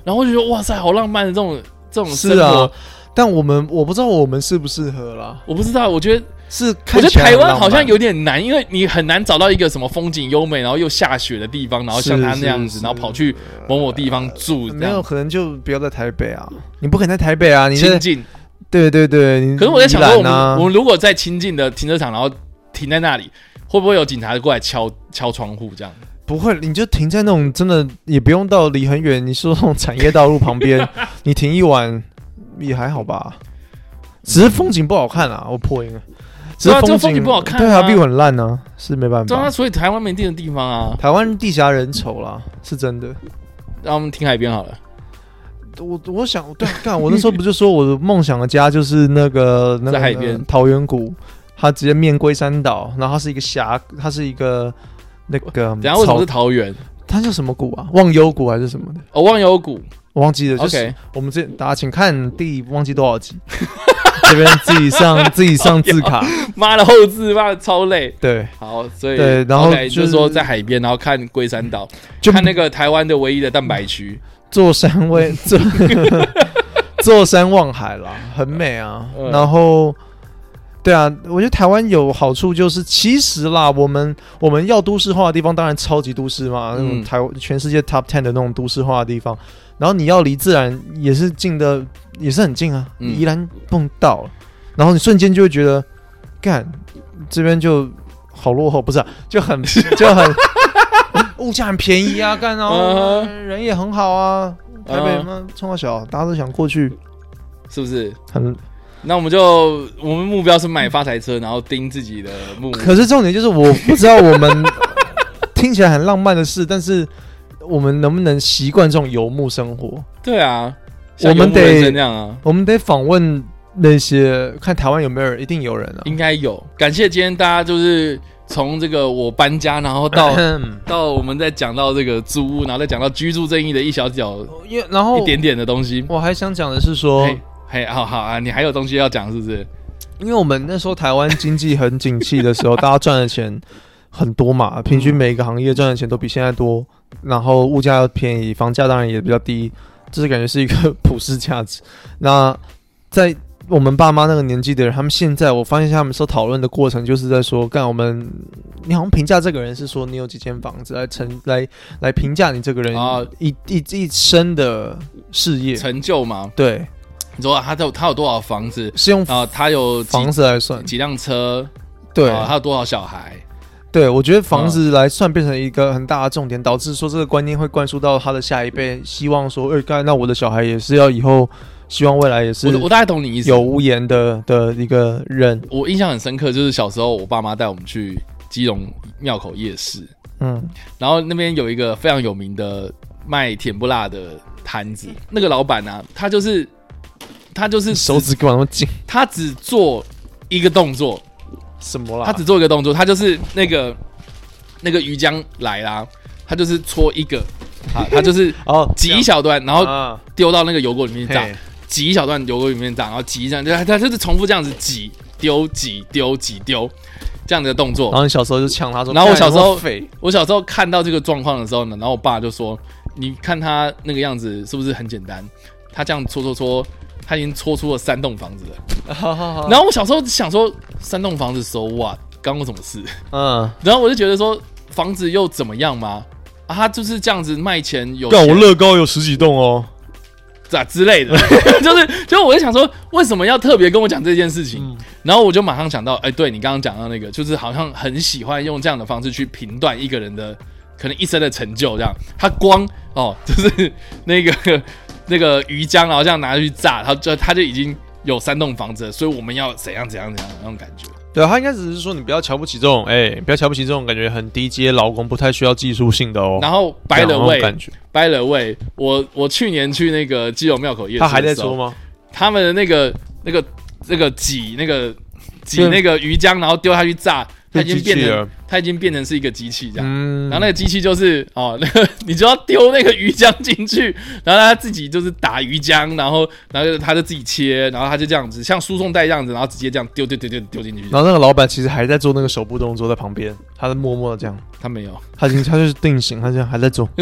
然后我就觉得哇塞，好浪漫的这种这种生是活。啊，但我们我不知道我们适不适合啦。我不知道，我觉得是我觉得台湾好像有点难，因为你很难找到一个什么风景优美，然后又下雪的地方，然后像他那样子，是是然后跑去某某地方住，这没有可能就不要在台北啊，你不可能在台北啊，你在亲近。对对对，你可是我在想说，我们啊我们如果在亲近的停车场，然后停在那里，会不会有警察过来敲敲窗户这样？不会，你就停在那种真的也不用到离很远，你说那种产业道路旁边，你停一晚也还好吧，只是风景不好看啊，我破音了。只是风景不好看啊对啊，view 很烂啊，是没办对啊，法。所以台湾没地的地方啊，台湾地狭人稠啦，是真的。让我们停海边好了。我我想，对啊，干我那时候不就说我的梦想的家就是那个 那个海边桃源谷，它直接面归山岛，然后它是一个峡，它是一个那个然后为什么是桃源？它叫什么谷啊？忘忧谷还是什么的？哦，忘忧谷。我忘记了。就是我们这大家请看第忘记多少集，这边自己上 自己上字卡。妈的后字妈的超累。对，好，所以对然后就就是说在海边，然后看龟山岛，就看那个台湾的唯一的蛋白区。坐山位坐坐山望海啦，很美啊。嗯然后，对啊，我觉得台湾有好处就是，其实啦，我们我们要都市化的地方，当然超级都市嘛，那种嗯台湾全世界 top ten 的那种都市化的地方。然后你要离自然也是近的，也是很近啊，嗯你宜兰蹦到了，然后你瞬间就会觉得，干这边就好落后，不是、啊、就很 就很物价很便宜啊，干然后 嗯人也很好啊，台北嗯嘛，从小大家都想过去，是不是？很那我们就我们目标是买发财车，然后盯自己的目。可是重点就是，我不知道我们听起来很浪漫的事，但是我们能不能习惯这种游牧生活？对啊，我们得生那样啊，我们得访问那些，看台湾有没有人，一定有人啊。应该有。感谢今天大家就是从这个我搬家，然后到 到我们再讲到这个租屋，然后再讲到居住正义的一小角因为然后一点点的东西。我还想讲的是说，嘿，嘿，好好啊，你还有东西要讲是不是？因为我们那时候台湾经济很景气的时候，大家赚的钱很多嘛，平均每一个行业赚的钱都比现在多，然后物价又便宜，房价当然也比较低，这是感觉是一个普世价值。那在我们爸妈那个年纪的人，他们现在我发现他们所讨论的过程，就是在说，干我们，你好像评价这个人是说你有几间房子来成 来来评价你这个人啊一一一生的事业，成就嘛，对，你说他有他有多少房子是用啊？他有房子来算，几辆车？对，啊，他有多少小孩？对，我觉得房子来算变成一个很大的重点，导致说这个观念会灌输到他的下一辈，希望说，哎、那我的小孩也是要以后，希望未来也是我我大概懂你意思。有屋檐的的一个人，我印象很深刻，就是小时候我爸妈带我们去基隆庙口夜市，嗯，然后那边有一个非常有名的卖甜不辣的摊子，那个老板呢、他就是他就是手指干嘛那么紧？他只做一个动作，什么啦？他只做一个动作，他就是那个那个鱼浆来啦，他就是搓一个，啊，他就是 哦，挤一小段，然后啊，丢到那个油锅里面炸，嘿挤一小段油锅里面炸，然后挤一下，他他就是重复这样子挤丢挤丢挤丢这样的动作然。后你小时候就呛他说，然后我小时候我小时候看到这个状况的时候呢，然后我爸就说：“你看他那个样子是不是很简单？他这样搓搓搓，他已经搓出了三栋房子了。”然后我小时候想说，三栋房子 so what？关我什么事？嗯，然后我就觉得说，房子又怎么样嘛？啊，他就是这样子卖钱有干我乐高有十几栋哦，咋之类的，就是就是我就想说，为什么要特别跟我讲这件事情？嗯然后我就马上想到，哎，对你刚刚讲到那个，就是好像很喜欢用这样的方式去评断一个人的可能一生的成就，这样。他光哦，就是那个那个鱼浆，然后这样拿去炸，他就他就已经有三栋房子了，所以我们要怎样怎样怎样那种感觉。对啊，他应该只是说你不要瞧不起这种，哎、不要瞧不起这种感觉很低阶劳工，不太需要技术性的哦。然后掰了这样那种位，感觉，掰了位，我我去年去那个基隆庙口夜市，他还在说？吗？他们的那个那个那个挤那个挤那个鱼浆，然后丢下去炸，它已经变成它已经变成是一个机器这样。嗯，然后那个机器就是哦，那 个你就要丢那个鱼浆进去，然后他自己就是打鱼浆，然后然后他就自己切，然后他就这样子像输送带这样子，然后直接这样丢丢丢丢丢进去。然后那个老板其实还在做那个手部动作，在旁边，他在默默的这样，他没有，他已经他就是定型，他这样还在做。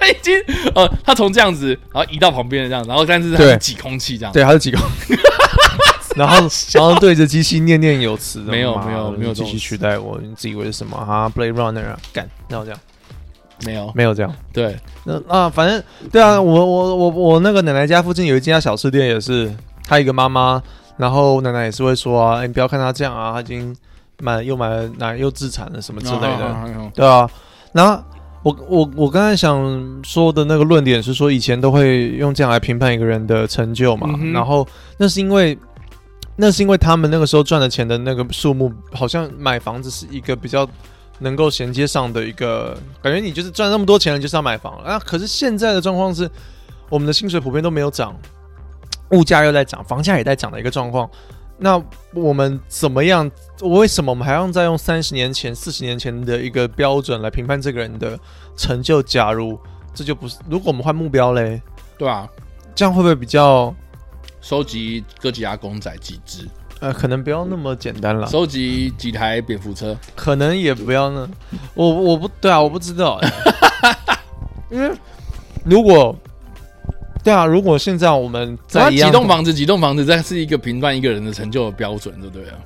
他已经呃，他从这样子，然后移到旁边的这样，然后但是他对是挤空气这样。对，还有几个。然后，然后对着机器念念有词，没有没有没有机器取代我，你自以为是什么啊？Blade Runner 啊，干，然后这样没有，没有这样。对，那啊，反正对啊，我我我我那个奶奶家附近有一家小吃店，也是她一个妈妈，然后奶奶也是会说啊，哎你不要看她这样啊，她已经买又买了奶又自产了什么之类的，的。对啊。然后我我我刚才想说的那个论点是说，以前都会用这样来评判一个人的成就嘛，嗯然后那是因为。那是因为他们那个时候赚的钱的那个数目，好像买房子是一个比较能够衔接上的一个感觉。你就是赚那么多钱了，就是要买房了啊。可是现在的状况是，我们的薪水普遍都没有涨，物价又在涨，房价也在涨的一个状况。那我们怎么样？为什么我们还要再用三十年前、四十年前的一个标准来评判这个人的成就？假如这就不是，如果我们换目标嘞，对啊，这样会不会比较收集哥吉拉公仔几只，呃，可能不要那么简单了？收集几台蝙蝠车，可能也不要呢。我我不对啊，我不知道，因为如果对啊，如果现在我们在几栋房子，几栋房子，这是一个评断一个人的成就的标准，对不对啊？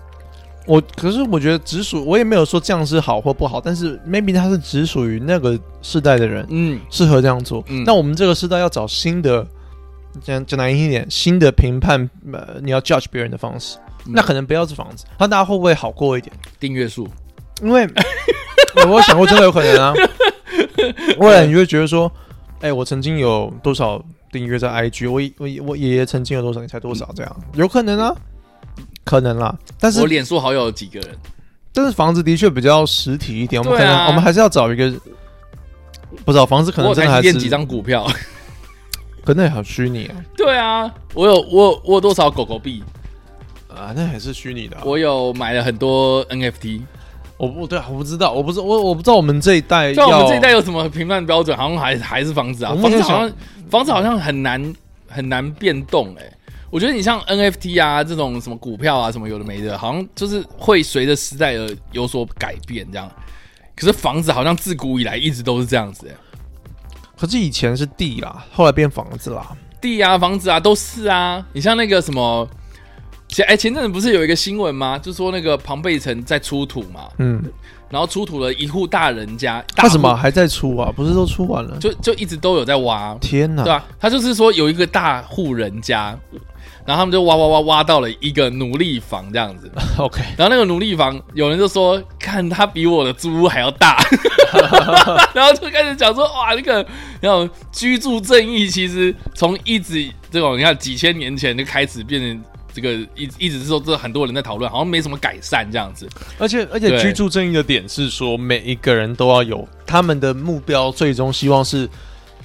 我可是我觉得只属，我也没有说这样是好或不好，但是 maybe 他是只属于那个世代的人嗯，适合这样做。嗯那我们这个时代要找新的，讲讲难听一点，新的评判呃，你要 judge 别人的方式，嗯那可能不要是房子，那大家会不会好过一点？订阅数，因为 有没有想过，真的有可能啊。未来你就会觉得说，哎、我曾经有多少订阅在 IG，我我我爷爷曾经有多少，你猜多少？这样有可能啊，可能啦。但是我脸书好友有几个人？但是房子的确比较实体一点，我们可能、啊我们还是要找一个，不知道房子可能真的还是几张股票。可那也好虚拟啊，对啊，我有我有我有多少狗狗币？啊，那还是虚拟的啊、我有买了很多 NFT。我不对啊，我不知道，我不知我我不知道我们这一代要像我们这一代有什么评判标准？好像还还是房子啊，房子好像房子好像很难很难变动哎、我觉得你像 NFT 啊这种什么股票啊什么有的没的，好像就是会随着时代而有所改变这样。可是房子好像自古以来一直都是这样子、欸，可是以前是地啦，后来变房子啦。地啊房子啊都是啊。你像那个什么前哎前阵子不是有一个新闻吗？就说那个庞贝城在出土嘛，嗯，然后出土了一户大人家，大户他怎么还在出啊？不是都出完了？就就一直都有在挖，天哪！对啊，他就是说有一个大户人家，然后他们就挖挖挖挖到了一个奴隶房这样子，OK，然后那个奴隶房有人就说，看它比我的租屋还要大，然后就开始讲说，哇，那个那种居住正义其实从一直这种你看几千年前就开始变成。这个一一直是说，这很多人在讨论，好像没什么改善这样子。而且而且居住正义的点是说，每一个人都要有他们的目标，最终希望是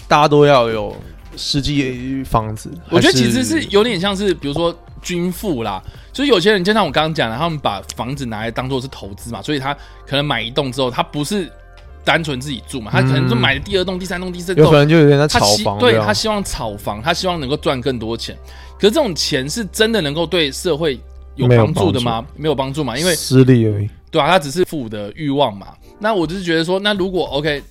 大家都要有实际房子。我觉得其实是有点像是，比如说均富啦，就是有些人就像我刚刚讲的，他们把房子拿来当做是投资嘛，所以他可能买一栋之后，他不是单纯自己住嘛，他可能就买了第二栋、第三栋、第四栋，有可能就有点在炒他希房对他希望炒房，他希望能够赚更多钱。可是这种钱是真的能够对社会有帮助的吗？没有帮助嘛，因为私利而已。对啊，他只是富的欲望嘛。那我就是觉得说，那如果 OK，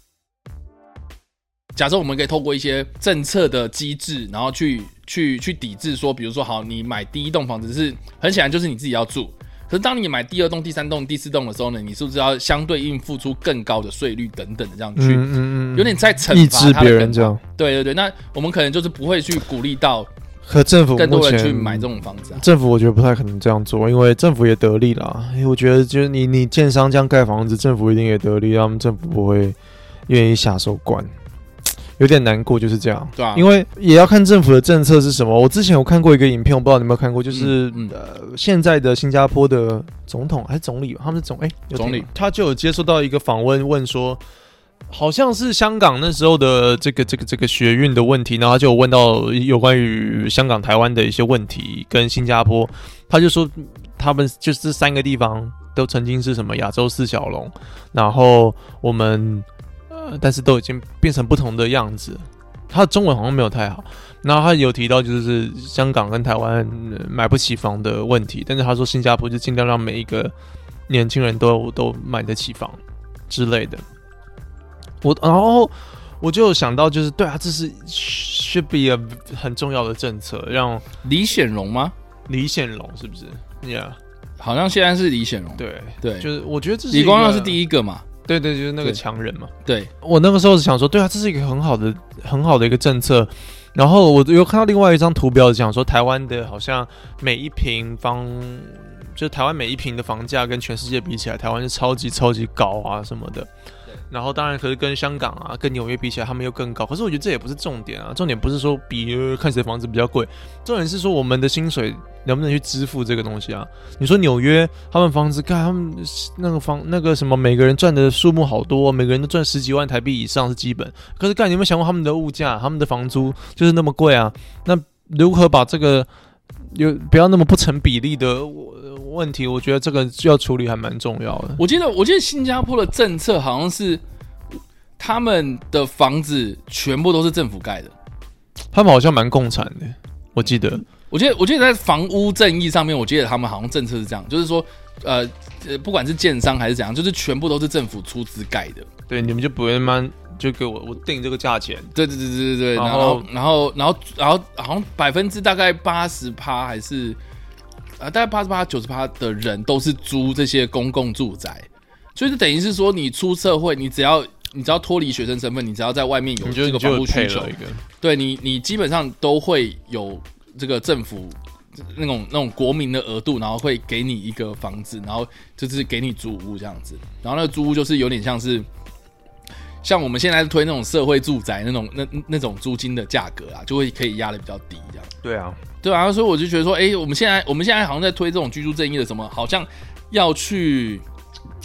假设我们可以透过一些政策的机制，然后去去去抵制说，比如说好，你买第一栋房子是很显然就是你自己要住，可是当你买第二栋、第三栋、第四栋的时候呢，你是不是要相对应付出更高的税率等等的这样去，嗯嗯嗯，有点在惩罚别人这样。对对对，那我们可能就是不会去鼓励到和政府更多人去买这种房子啊。政府我觉得不太可能这样做，因为政府也得利啦。因为我觉得就是你你建商这样盖房子，政府一定也得利，他们政府不会愿意下手管，有点难过就是这样。对啊，因为也要看政府的政策是什么。我之前有看过一个影片，我不知道你有没有看过，就是、嗯嗯呃，现在的新加坡的总统还是总理吧，他们是总哎、总理他就有接受到一个访问，问说。好像是香港那时候的这个这个这个学运的问题，然后他就有问到有关于香港、台湾的一些问题，跟新加坡，他就说他们就是这三个地方都曾经是什么亚洲四小龙，然后我们呃，但是都已经变成不同的样子。他的中文好像没有太好，然后他有提到就是香港跟台湾、呃买不起房的问题，但是他说新加坡就尽量让每一个年轻人都都买得起房之类的。我然后我就想到就是对啊，这是 should be a 很重要的政策，让李显龙吗？李显龙是不是？Yeah，好像现在是李显龙。对，对，就是我觉得这是李光耀是第一个嘛。对对，就是那个强人嘛。对，我那个时候是想说，对啊，这是一个很好的、很好的一个政策。然后我有看到另外一张图表，讲说台湾的好像每一平方，就是台湾每一平的房价跟全世界比起来，台湾是超级超级高啊什么的。然后当然，可是跟香港啊、跟纽约比起来，他们又更高。可是我觉得这也不是重点啊，重点不是说比、呃、看谁房子比较贵，重点是说我们的薪水能不能去支付这个东西啊？你说纽约他们房子，看他们那个房那个什么，每个人赚的数目好多，每个人都赚十几万台币以上是基本。可是干，你有没有想过他们的物价，他们的房租就是那么贵啊？那如何把这个有不要那么不成比例的呃问题？我觉得这个要处理还蛮重要的。我记得，我记得新加坡的政策好像是他们的房子全部都是政府盖的。他们好像蛮共产的，我记得。我记得，我记得在房屋正义上面，我记得他们好像政策是这样，就是说，呃，呃不管是建商还是怎样，就是全部都是政府出资盖的。对，你们就不会慢慢就给我我定这个价钱。对对对对对对，然后然后然后然后好像百分之大概八十趴还是呃大概八十八九十趴的人都是租这些公共住宅，所以就等于是说你出社会，你只要你只要脱离学生身份，你只要在外面有这个房屋需求，对你你基本上都会有这个政府。那种那种国民的额度，然后会给你一个房子，然后就是给你租屋这样子，然后那个租屋就是有点像是像我们现在推那种社会住宅那种那那种租金的价格啊，就会可以压的比较低，这样。对啊，对啊，所以我就觉得说，哎，我们现在我们现在好像在推这种居住正义的什么，好像要去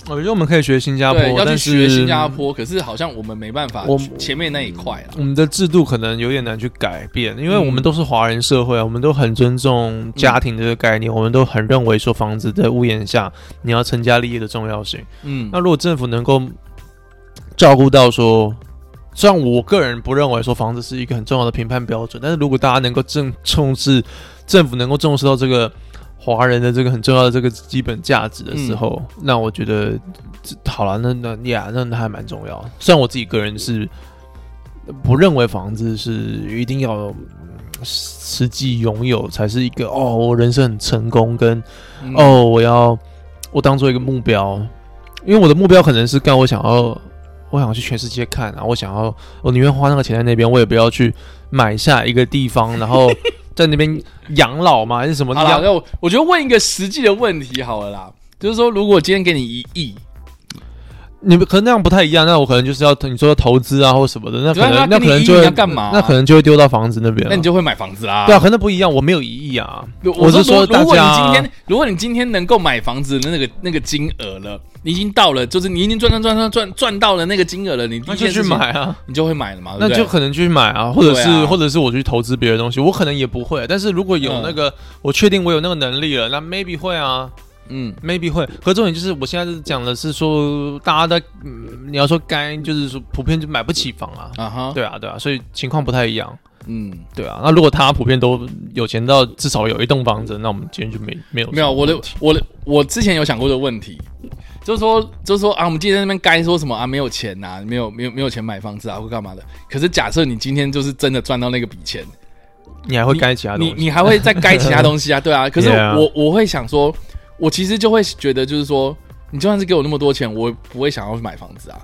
我觉得我们可以学新加坡，要去学新加坡，可是好像我们没办法我去前面那一块啊。我们的制度可能有点难去改变，因为嗯。我们都是华人社会啊，我们都很尊重家庭这个概念，我们都很认为说房子在屋檐下你要成家立业的重要性。嗯。那如果政府能够照顾到说，虽然我个人不认为说房子是一个很重要的评判标准，但是如果大家能够正重视，政府能够重视到这个华人的这个很重要的这个基本价值的时候，那我觉得这好了，那那呀，那那还蛮重要。虽然我自己个人是不认为房子是一定要。嗯实际拥有才是一个哦，我人生很成功，跟嗯哦，我要我当做一个目标，因为我的目标可能是干我想要，我想去全世界看啊，我想要，我宁愿花那个钱在那边，我也不要去买下一个地方，然后 在那边养老嘛，还是什么好了，养？那我我觉得问一个实际的问题好了啦，就是说，如果今天给你一亿，你们可能那样不太一样，那我可能就是要你说要投资啊或什么的，那可能那可能就会要干嘛那可能就会丢到房子那边了。那你就会买房子啦。对啊，可能不一样，我没有异议啊，我是说如如果你今天，如果你今天能够买房子的那个那个金额了，你已经到了，就是你已经赚赚赚赚赚赚到了那个金额了，你就去买啊。你就会买了嘛，对那就可能去买啊，或者是、啊或者是我去投资别的东西，我可能也不会。但是如果有嗯那个，我确定我有那个能力了，那 maybe 会啊嗯，maybe 会。可重点就是我现在是讲的是说，大家的、嗯，你要说该就是说普遍就买不起房啊，啊哈，对啊对啊，所以情况不太一样，嗯，对啊。那如果他普遍都有钱到至少有一栋房子，那我们今天就没没有没有我的我的我之前有想过的问题，就是说就是说啊，我们今天在那边该说什么啊，没有钱呐、没有没有没有钱买房子啊，或干嘛的。可是假设你今天就是真的赚到那个笔钱，你还会该其他东西，你你还会再该其他东西啊，对啊。可是我我会想说，我其实就会觉得就是说，你就算是给我那么多钱，我不会想要去买房子啊，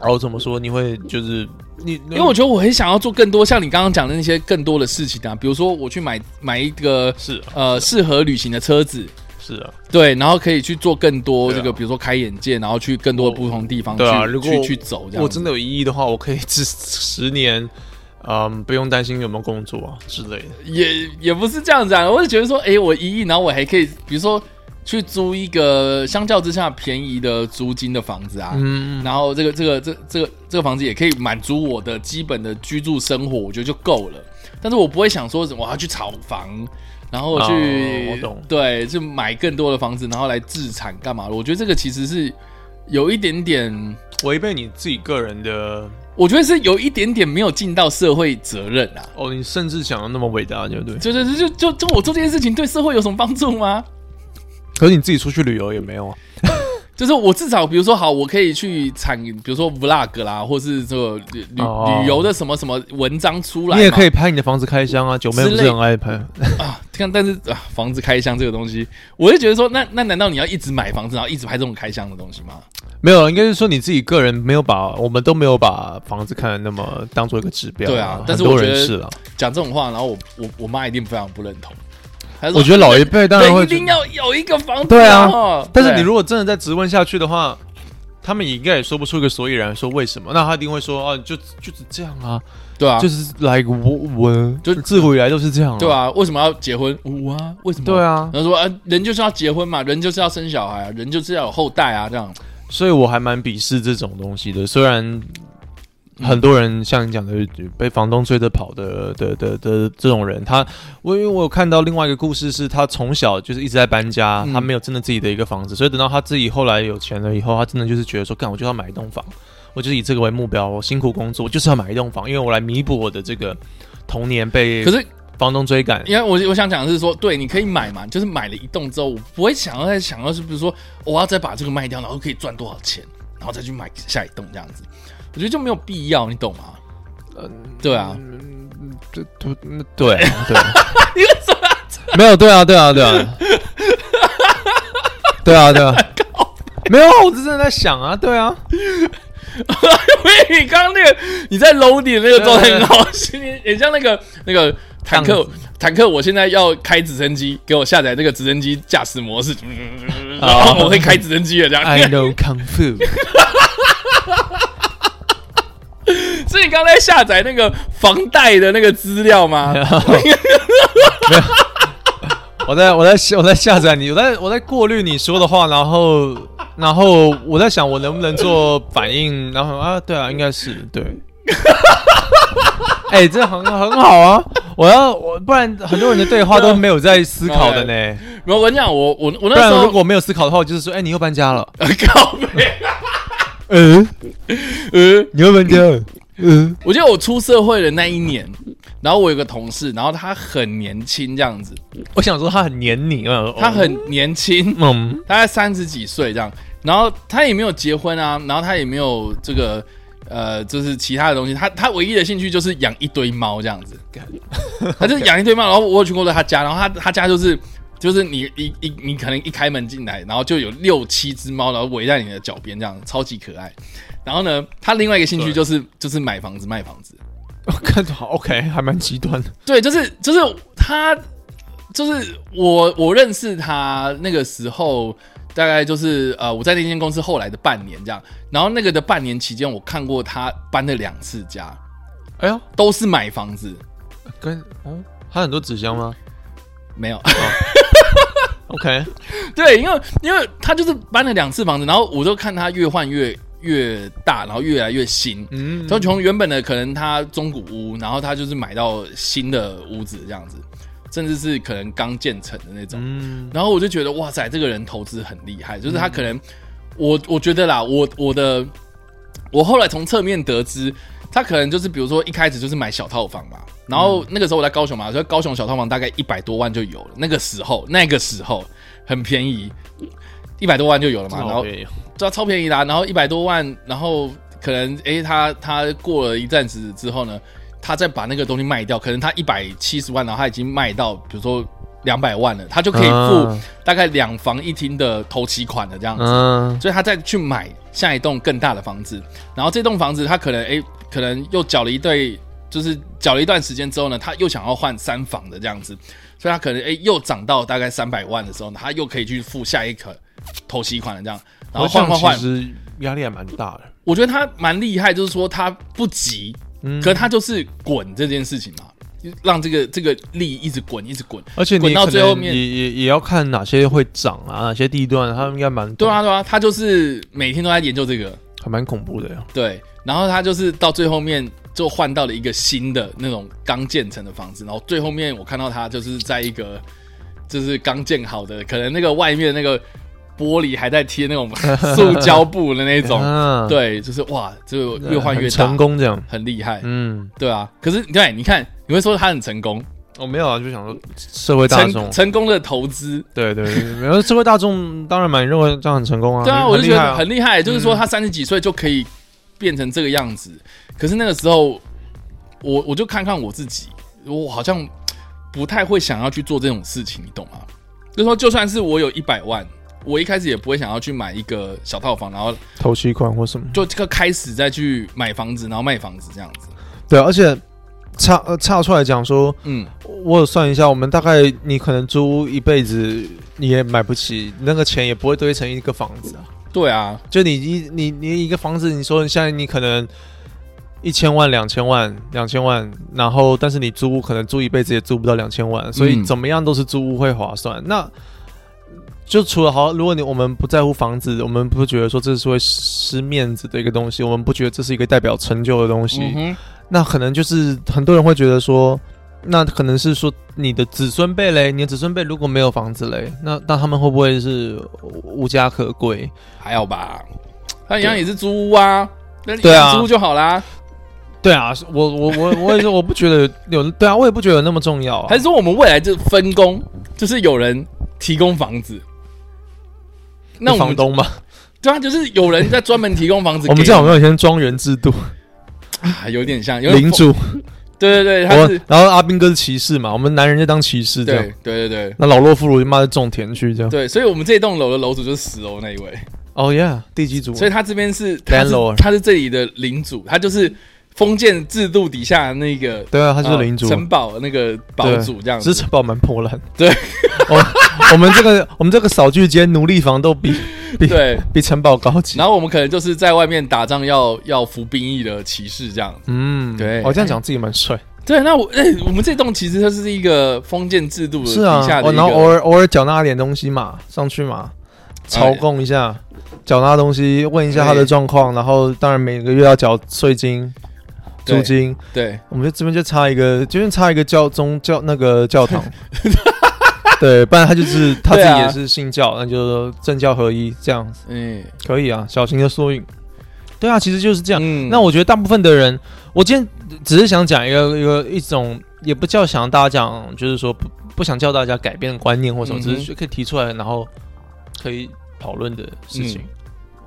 然后怎么说？你会就是你，因因为我觉得我很想要做更多像你刚刚讲的那些更多的事情啊，比如说我去买买一个是呃适合旅行的车子。是啊，对，然后可以去做更多这个，比如说开眼界，然后去更多的不同地方去、对啊如果去去走这样子。我真的有一亿的话，我可以这十年，嗯，不用担心有没有工作啊之类的。也也不是这样子啊，我就觉得说，哎，我一亿，然后我还可以，比如说去租一个相较之下便宜的租金的房子啊，嗯，然后这个这个这这个这个房子也可以满足我的基本的居住生活，我觉得就够了。但是我不会想说我要去炒房，然后去、哦我懂对，就买更多的房子，然后来自产干嘛？我觉得这个其实是有一点点，违背你自己个人的我觉得是有一点点没有尽到社会责任啊。哦，你甚至想的那么伟大，对不对？就就就就就我做这件事情对社会有什么帮助吗？可是你自己出去旅游也没有啊。就是我至少，比如说好，我可以去产，比如说 vlog 啦，或是这个旅旅、哦旅游的什么什么文章出来，你也可以拍你的房子开箱啊，九妹不是很爱拍？啊，看，但是啊，房子开箱这个东西，我就觉得说，那那难道你要一直买房子，然后一直拍这种开箱的东西吗？没有，应该是说你自己个人没有把，我们都没有把房子看的那么当做一个指标。对啊但是我觉得是啊。讲这种话，然后我我我妈一定非常不认同。我觉得老一辈当然会一定要有一个房子、对啊哦但是你如果真的再质问下去的话，他们也应该也说不出一个所以然，说为什么？那他一定会说，啊，就就是这样啊，对啊，就是来我我就自古以来都是这样、啊，对，啊，为什么要结婚？我啊，为什么？对啊，然后说啊，人就是要结婚嘛，人就是要生小孩啊，人就是要有后代啊，这样。所以我还蛮鄙视这种东西的。虽然很多人像你讲的被房东追着跑的的的的这种人，他我因为我有看到另外一个故事，是他从小就是一直在搬家，嗯他没有真的自己的一个房子，所以等到他自己后来有钱了以后，他真的就是觉得说，干我就要买一栋房，我就是以这个为目标，我辛苦工作，我就是要买一栋房，因为我来弥补我的这个童年被可是房东追赶。因为我我想讲的是说，对，你可以买嘛，就是买了一栋之后，我不会想要再想要是比如说我要再把这个卖掉，然后可以赚多少钱，然后再去买下一栋这样子，我觉得就没有必要，你懂吗？对啊，对对对对，你为什么，没有对啊对啊对啊，对啊对啊，没有啊，我是真的在想啊，对啊，因为你刚刚那个你在 load 的那个状态很好，心里很像那个那个坦克坦克，我现在要开直升机，给我下载那个直升机驾驶模式，然哦后我会开直升机的这样。I know kung fu。是你刚才下载那个房贷的那个资料吗？我在我在我在下载你，我在我在过滤你说的话，然后然后我在想我能不能做反应，然后啊，对啊，应该是对。哎、这很很好啊！我要我不然很多人的对话都没有在思考的呢。我跟你讲，我我我不那时候然如果没有思考的话，我就是说，哎、你又搬家了。靠背，嗯嗯，你又搬家了。嗯，我记得我出社会的那一年，然后我有个同事，然后他很年轻这样子，我想说他很黏你啊，他很年轻，嗯。大概三十几岁这样，然后他也没有结婚啊，然后他也没有这个呃，就是其他的东西，他他唯一的兴趣就是养一堆猫这样子，他就是养一堆猫，然后我有去过他家，然后他他家就是就是你一一你可能一开门进来，然后就有六七只猫，然后围在你的脚边这样，超级可爱。然后呢，他另外一个兴趣就是就是买房子卖房子，我看好 OK，还蛮极端。的。对，就是就是他，就是我我认识他那个时候，大概就是呃我在那间公司后来的半年这样，然后那个的半年期间，我看过他搬了两次家，哎呦，都是买房子，跟哦，他很多纸箱吗？没有，？OK，对，因为因为他就是搬了两次房子，然后我就看他越换越越大，然后越来越新，嗯，就从原本的可能他中古屋，然后他就是买到新的屋子这样子，甚至是可能刚建成的那种。嗯然后我就觉得哇塞，这个人投资很厉害，就是他可能，我我觉得啦，我我的我后来从侧面得知，他可能就是比如说一开始就是买小套房嘛，然后那个时候我在高雄嘛，所以高雄小套房大概一百多万就有了，那个时候那个时候很便宜，一百多万就有了嘛，然后对啊，超便宜啦，然后一百多万，然后可能诶，他他过了一阵子之后呢，他再把那个东西卖掉，可能他一百七十万，然后他已经卖到比如说两百万了，他就可以付嗯大概两房一厅的头期款的这样子，嗯所以他再去买下一栋更大的房子，然后这栋房子他可能诶，可能又缴了一对，就是缴了一段时间之后呢，他又想要换三房的这样子，所以他可能诶又涨到大概三百万的时候，他又可以去付下一个头期款的这样，然后换换换。其，实压力还蛮大的。我觉得他蛮厉害，就是说他不急，嗯。可他就是滚这件事情嘛，让这个这个力一直滚，一直滚。而且你滚到最后面也也也要看哪些会涨啊，哪些地段，他们应该蛮对啊，对啊，他就是每天都在研究这个，还蛮恐怖的呀。对，然后他就是到最后面就换到了一个新的那种刚建成的房子，然后最后面我看到他就是在一个就是刚建好的，可能那个外面那个玻璃还在贴那种 塑胶布的那种，啊，对，就是哇，就越换越大成，功这样。很厉害，嗯，对啊。可是对，你看你会说他很成功，我没有啊，就想说社会大众成，成功的投资，对对对，没有社会大众当然蛮认为这样很成功啊。对啊，我就觉得厉害啊很厉害，就是说他三十几岁就可以变成这个样子。可是那个时候，我我就看看我自己，我好像不太会想要去做这种事情，你懂吗？就是说，就算是我有一百万，我一开始也不会想要去买一个小套房，然后投期款或什么。就这个开始再去买房子，然后卖房子这样子。对，而且差呃差出来讲说，嗯，我有算一下，我们大概你可能租一辈子你也买不起，那个钱也不会堆成一个房子啊。对啊，就你一你你一个房子，你说现在你可能一千万、两千万、两千万，然后但是你租屋可能租一辈子也租不到两千万，所以嗯怎么样都是租屋会划算。那就除了好，如果你我们不在乎房子，我们不觉得说这是会失面子的一个东西，我们不觉得这是一个代表成就的东西，那可能就是很多人会觉得说。那可能是说你的子孙辈嘞，你的子孙辈如果没有房子嘞，那那他们会不会是无家可归？还好吧，他一样也是租屋啊，那你对啊租就好啦。对啊，我我我我也是，我不觉得有对啊，我也不觉得有那么重要啊。还是说我们未来就分工，就是有人提供房子，那我们房东嘛，对啊，就是有人在专门提供房子给 我们这样有没有以前庄园制度，啊，有点像有点领主，对对对，他是然后阿斌哥是骑士嘛，我们男人就当骑士这对样。对对对那老弱妇孺就妈的种田去这样。对，所以我们这栋楼的楼主就是十楼那一位，哦耶，地基主，所以他这边是他是 Landlord 他是这里的领主，他就是封建制度底下那个对啊，他就是领主，呃城堡那个堡主这样子只是。城堡蛮破烂。对，我我们这个我们这个扫具间奴隶房都比比对，比城堡高级。然后我们可能就是在外面打仗要要服兵役的骑士这样。嗯，对我、这样讲自己蛮帅。对，那我哎、我们这栋其实它是一个封建制度的是啊底下，的哦一个，然后偶尔偶尔缴纳点东西嘛，上去嘛，朝贡一下，缴纳东西，问一下他的状况，然后当然每个月要缴税金、对租金。对我们就这边就差一个，就是差一个教宗教那个教堂。对，不然他就是 他自己也是信教，那就政教合一这样子嗯可以啊，小型的缩影。对啊，其实就是这样。嗯那我觉得大部分的人，我今天只是想讲一个一个一种，也不叫想大家讲，就是说不不想叫大家改变观念或什么，嗯只是可以提出来，然后可以讨论的事情。嗯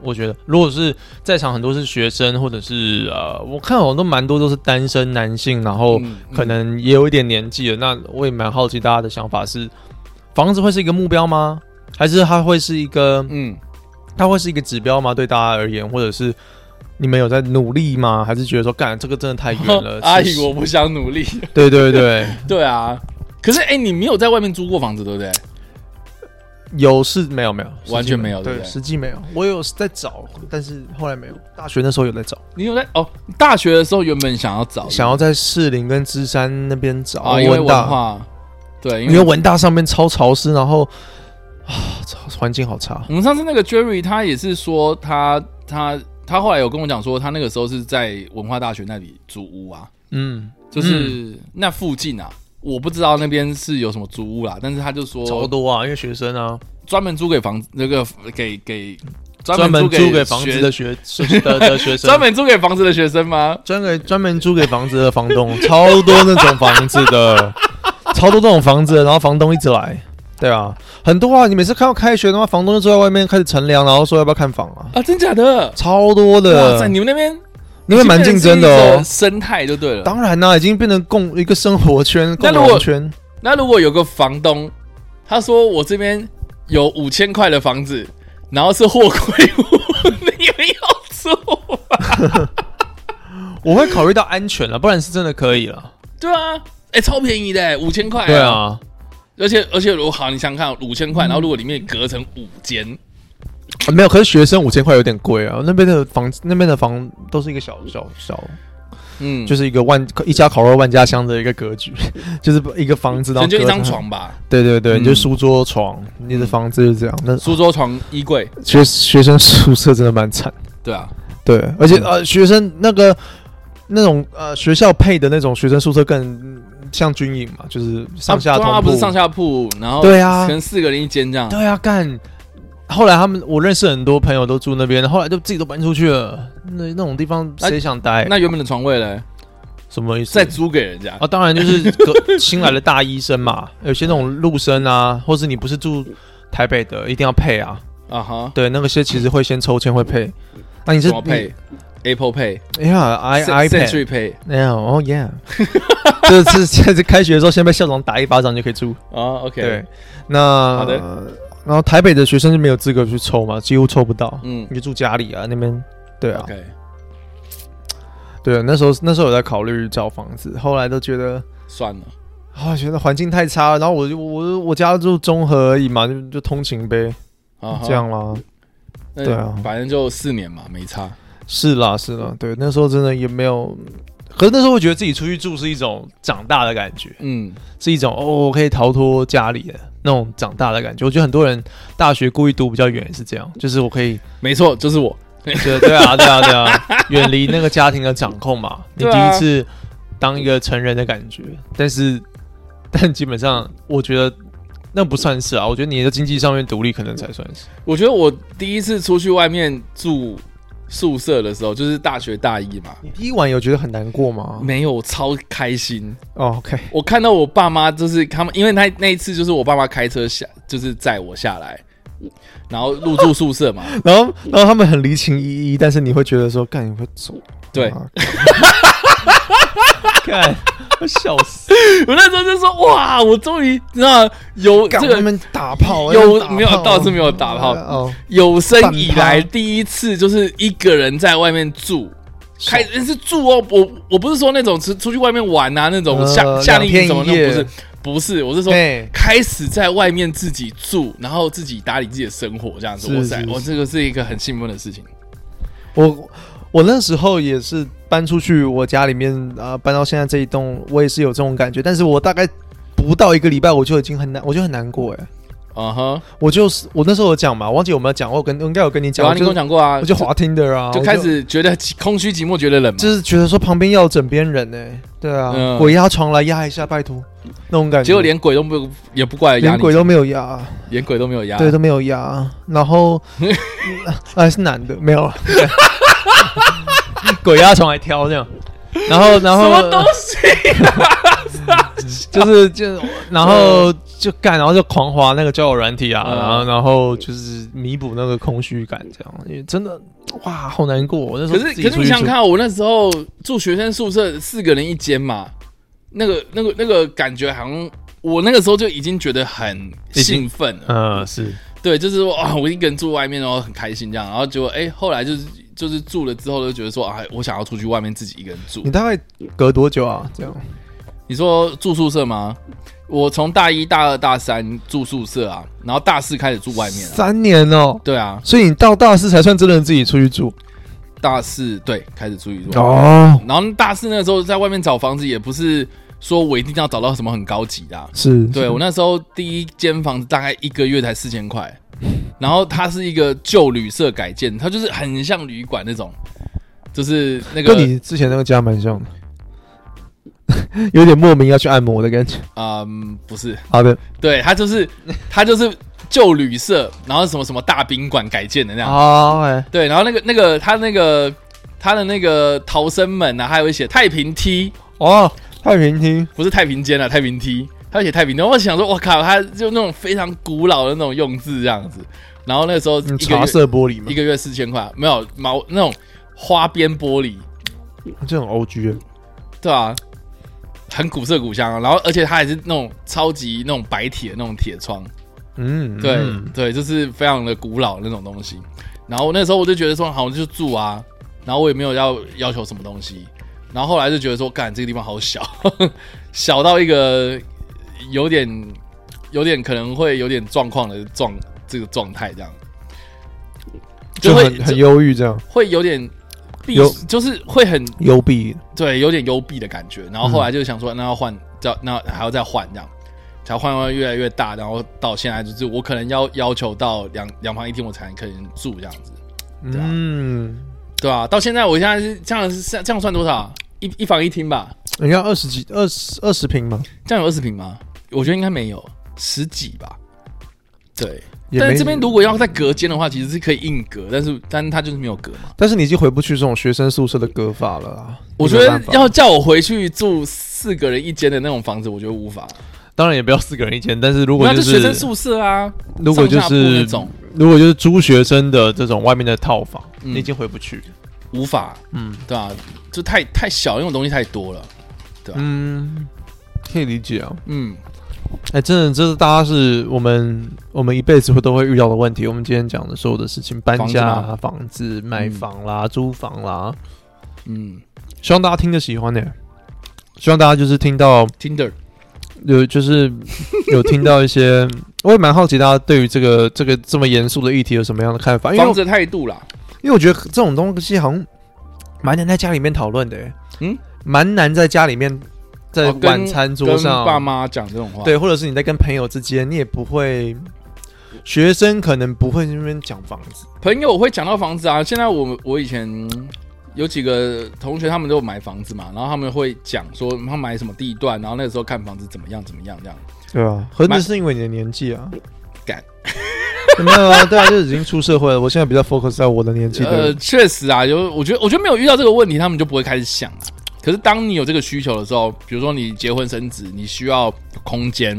我觉得，如果是在场很多是学生，或者是呃，我看好像都蛮多都是单身男性，然后嗯可能也有一点年纪了。那我也蛮好奇大家的想法是，房子会是一个目标吗？还是它会是一个嗯，它会是一个指标吗？对大家而言，或者是你们有在努力吗？还是觉得说，干这个真的太远了？阿姨，我不想努力。对对对，对啊，可是哎、你没有在外面租过房子，对不对？有是没有没有，完全没有对，实际没有。我有在找，但是后来没有。大学那时候有在找，你有在哦？大学的时候原本想要找，想要在士林跟芝山那边找，啊，因为文大，化，对，因为文大上面超潮湿，然后啊，环境好差。我们上次那个 Jerry 他也是说他他他后来有跟我讲说，他那个时候是在文化大学那里租屋啊，嗯，就是那附近啊，我不知道那边是有什么租屋啦，但是他就说超多啊，因为学生啊，专门租给房子那个给给专门租给房子的学是 的的学生，专门租给房子的学生吗？专给专门租给房子的房东，超多那种房子的，超多那种房子的，然后房东一直来，对啊，很多啊。你每次看到开学的话，房东就坐在外面开始乘凉，然后说要不要看房啊，啊，真假的？超多的哇塞，，你们那边因为蛮竞争的哦。生态就对了。当然啦、已经变成共一个生活圈、共那如果荣圈。那如果有个房东，他说我这边有五千块的房子，然后是货柜屋，你们要住吗？我会考虑到安全了，不然是真的可以了。对啊，哎、超便宜的，五千块。对，啊，而且而且，如果好，你想想看，五千块，然后如果里面隔成五间，啊没有，可是学生五千块有点贵啊。那边的房，那边的房都是一个小小小，嗯，就是是一个万一家烤肉万家香的一个格局，就是一个房子，就一张。床吧，对对对，嗯就书桌床，你的房子就是这样。那书桌、床、衣柜，学学生宿舍真的蛮惨。对啊，对，而且嗯呃，学生那个那种呃学校配的那种学生宿舍更像军营嘛，就是上下啊对啊。不是上下铺，然后对啊可能四个人一间这样。对啊，干。后来他们，我认识很多朋友都住那边，后来就自己都搬出去了。那那种地方谁想待？那原本的床位嘞，什么意思？再租给人家啊，当然就是个 新来的大医生嘛，有些那种陆生啊，或是你不是住台北的，一定要配啊。啊哈，对，那个些其实会先抽签会配。那你是怎么配？Apple Pay、哎呀，i iPad，Century Pay 哎呀，哦 yeah，这是现在开学的时候，先被校长打一巴掌就可以住。啊，OK，对，那好的然后台北的学生就没有资格去抽嘛，几乎抽不到。嗯你就住家里啊，那边对啊，，OK，对，那时候那时候有在考虑找房子，后来都觉得算了，啊，觉得环境太差了，然后我就我我家住中和而已嘛，就就通勤呗，啊哈这样啦。对啊反正就四年嘛，没差。是啦是啦，对，那时候真的也没有，可是那时候我觉得自己出去住是一种长大的感觉，嗯，是一种哦，我可以逃脱家里的那种长大的感觉。我觉得很多人大学故意读比较远也是这样，就是我可以，没错，就是我。对对啊对啊对啊，远离那个家庭的掌控嘛。你第一次当一个成人的感觉，但是但基本上我觉得那不算是啊，我觉得你的经济上面独立可能才算是。我觉得我第一次出去外面住宿舍的时候，就是大学大一嘛，你第一晚有觉得很难过吗？没有，我超开心。哦，OK，我看到我爸妈，就是他们，因为那那一次就是我爸妈开车下，就是载我下来，然后入住宿舍嘛。然后然后他们很离情依依，但是你会觉得说，干你会走，对 啊，干，我笑死，我那时候就说，哇，我终于知道有这个们打炮，有没有倒是没有打炮哦，有生以来第一次，就是一个人在外面住。开是住哦，我我不是说那种出出去外面玩啊，那种呃夏夏令营什么那种，不是，不是，我是说哎，开始在外面自己住，然后自己打理自己的生活，这样子。是哇塞，我这个是一个很兴奋的事情。我我那时候也是搬出去我家里面啊、搬到现在这一栋，我也是有这种感觉，但是我大概不到一个礼拜，我就已经很难，我就很难过哎。嗯哼，我就是我那时候有讲嘛，忘记有没有讲，我跟应该有跟你讲，有啊，你跟我讲过啊，我就滑听的啊，就开始觉得空虚寂寞，觉得冷。就是觉得说旁边要枕边人呢、对啊，嗯。鬼压床来压一下，拜托那种感觉，结果连鬼都没有也不过来压你，连鬼都没有压，连鬼都没有压。对，都没有压，然后还 是男的，没有了，鬼压床还挑这样，然后然后什么东西？就是就然后就干，然后就狂滑那个交友软体啊，嗯然后然后就是弥补那个空虚感，这样，因为真的哇，好难过，我那时候可是可是你想想看，我那时候住学生宿舍，四个人一间嘛，那个那个那个感觉好像。我那个时候就已经觉得很兴奋了，嗯，是对，就是说啊，我一个人住外面，然后很开心这样，然后结果哎，后来就是就是住了之后，就觉得说哎，我想要出去外面自己一个人住你。大概隔多久啊？这样你说住宿舍吗？我从大一、大二、大三住宿舍啊，然后大四开始住外面啊。三年哦，对啊，所以你到大四才算真的自己出去住大四对开始住一住。哦，然后大四那时候在外面找房子，也不是说我一定要找到什么很高级的啊、是，对我那时候第一间房子大概一个月才四千块，然后它是一个旧旅社改建，它就是很像旅馆那种，就是那个跟你之前那个家蛮像的，有点莫名要去按摩的感觉。嗯不是，好的，对，它就是它就是旧旅社，然后什么什么大宾馆改建的那样，好哎，对，然后那个那个它那个它的那个逃生门啊，还有一些太平梯，哦，太平梯，不是太平间啊，太平梯，它会写太平梯。我想说，我靠，他就那种非常古老的那种用字这样子。然后那时候嗯茶一个月色玻璃嘛一，个月四千块，没有毛那种花边玻璃，这种 O G 对啊，很古色古香啊。然后而且它还是那种超级那种白铁的那种铁窗，嗯，对、嗯对，就是非常的古老的那种东西。然后那时候我就觉得说，好，我就住啊，然后我也没有要要求什么东西。然后后来就觉得说，干这个地方好小，小到一个有点有点可能会有点状况的状这个状态，这样会就会很忧郁这样，会有点闭，就是会很幽闭，对，有点幽闭的感觉。然后后来就想说，那要换，要那还要再换这样，才换换越来越大，然后到现在就是我可能要要求到两两房一厅我才可以住这样子，对啊嗯，对吧、到现在我现在是这样是这样算多少啊？一一房一厅吧？你看二十几二十二十平吗，这样有二十平吗？我觉得应该没有，十几吧。对，但是这边如果要再隔间的话，其实是可以硬隔，但是但是它就是没有隔嘛。但是你已经回不去这种学生宿舍的隔法了啊。我觉得要叫我回去住四个人一间的那种房子，我觉得无法。当然也不要四个人一间，但是如果那就就是学生宿舍啊，如果就上下铺那是种如果就是租学生的这种外面的套房，嗯你已经回不去。无法，嗯对吧、就太太小，那种东西太多了。对吧嗯，可以理解啊。嗯，哎、真的，这是大家是我们我们一辈子会都会遇到的问题。我们今天讲的所有的事情，搬家、啊、房房子、买房啦、租房啦，嗯。希望大家听得喜欢呢、希望大家就是听到，Tinder，有就是有听到一些，我也蛮好奇大家对于这个这个这么严肃的议题有什么样的看法？因为态度啦，因为我觉得这种东西好像蛮难在家里面讨论的、欸，嗯，蛮难在家里面在晚餐桌跟上，爸妈讲这种话，对，或者是你在跟朋友之间，你也不会，学生可能不会那边讲房子，朋友会讲到房子啊。现在我我以前嗯有几个同学，他们都有买房子嘛，然后他们会讲说他买什么地段，然后那个时候看房子怎么样怎么样这样。对啊，何止蛮是因为你的年纪啊，敢 没有啊，对啊，就已经出社会了。我现在比较 focus 在我的年纪呃，的，确实啊，有我觉得我觉得没有遇到这个问题，他们就不会开始想啊。可是当你有这个需求的时候，比如说你结婚生子，你需要空间，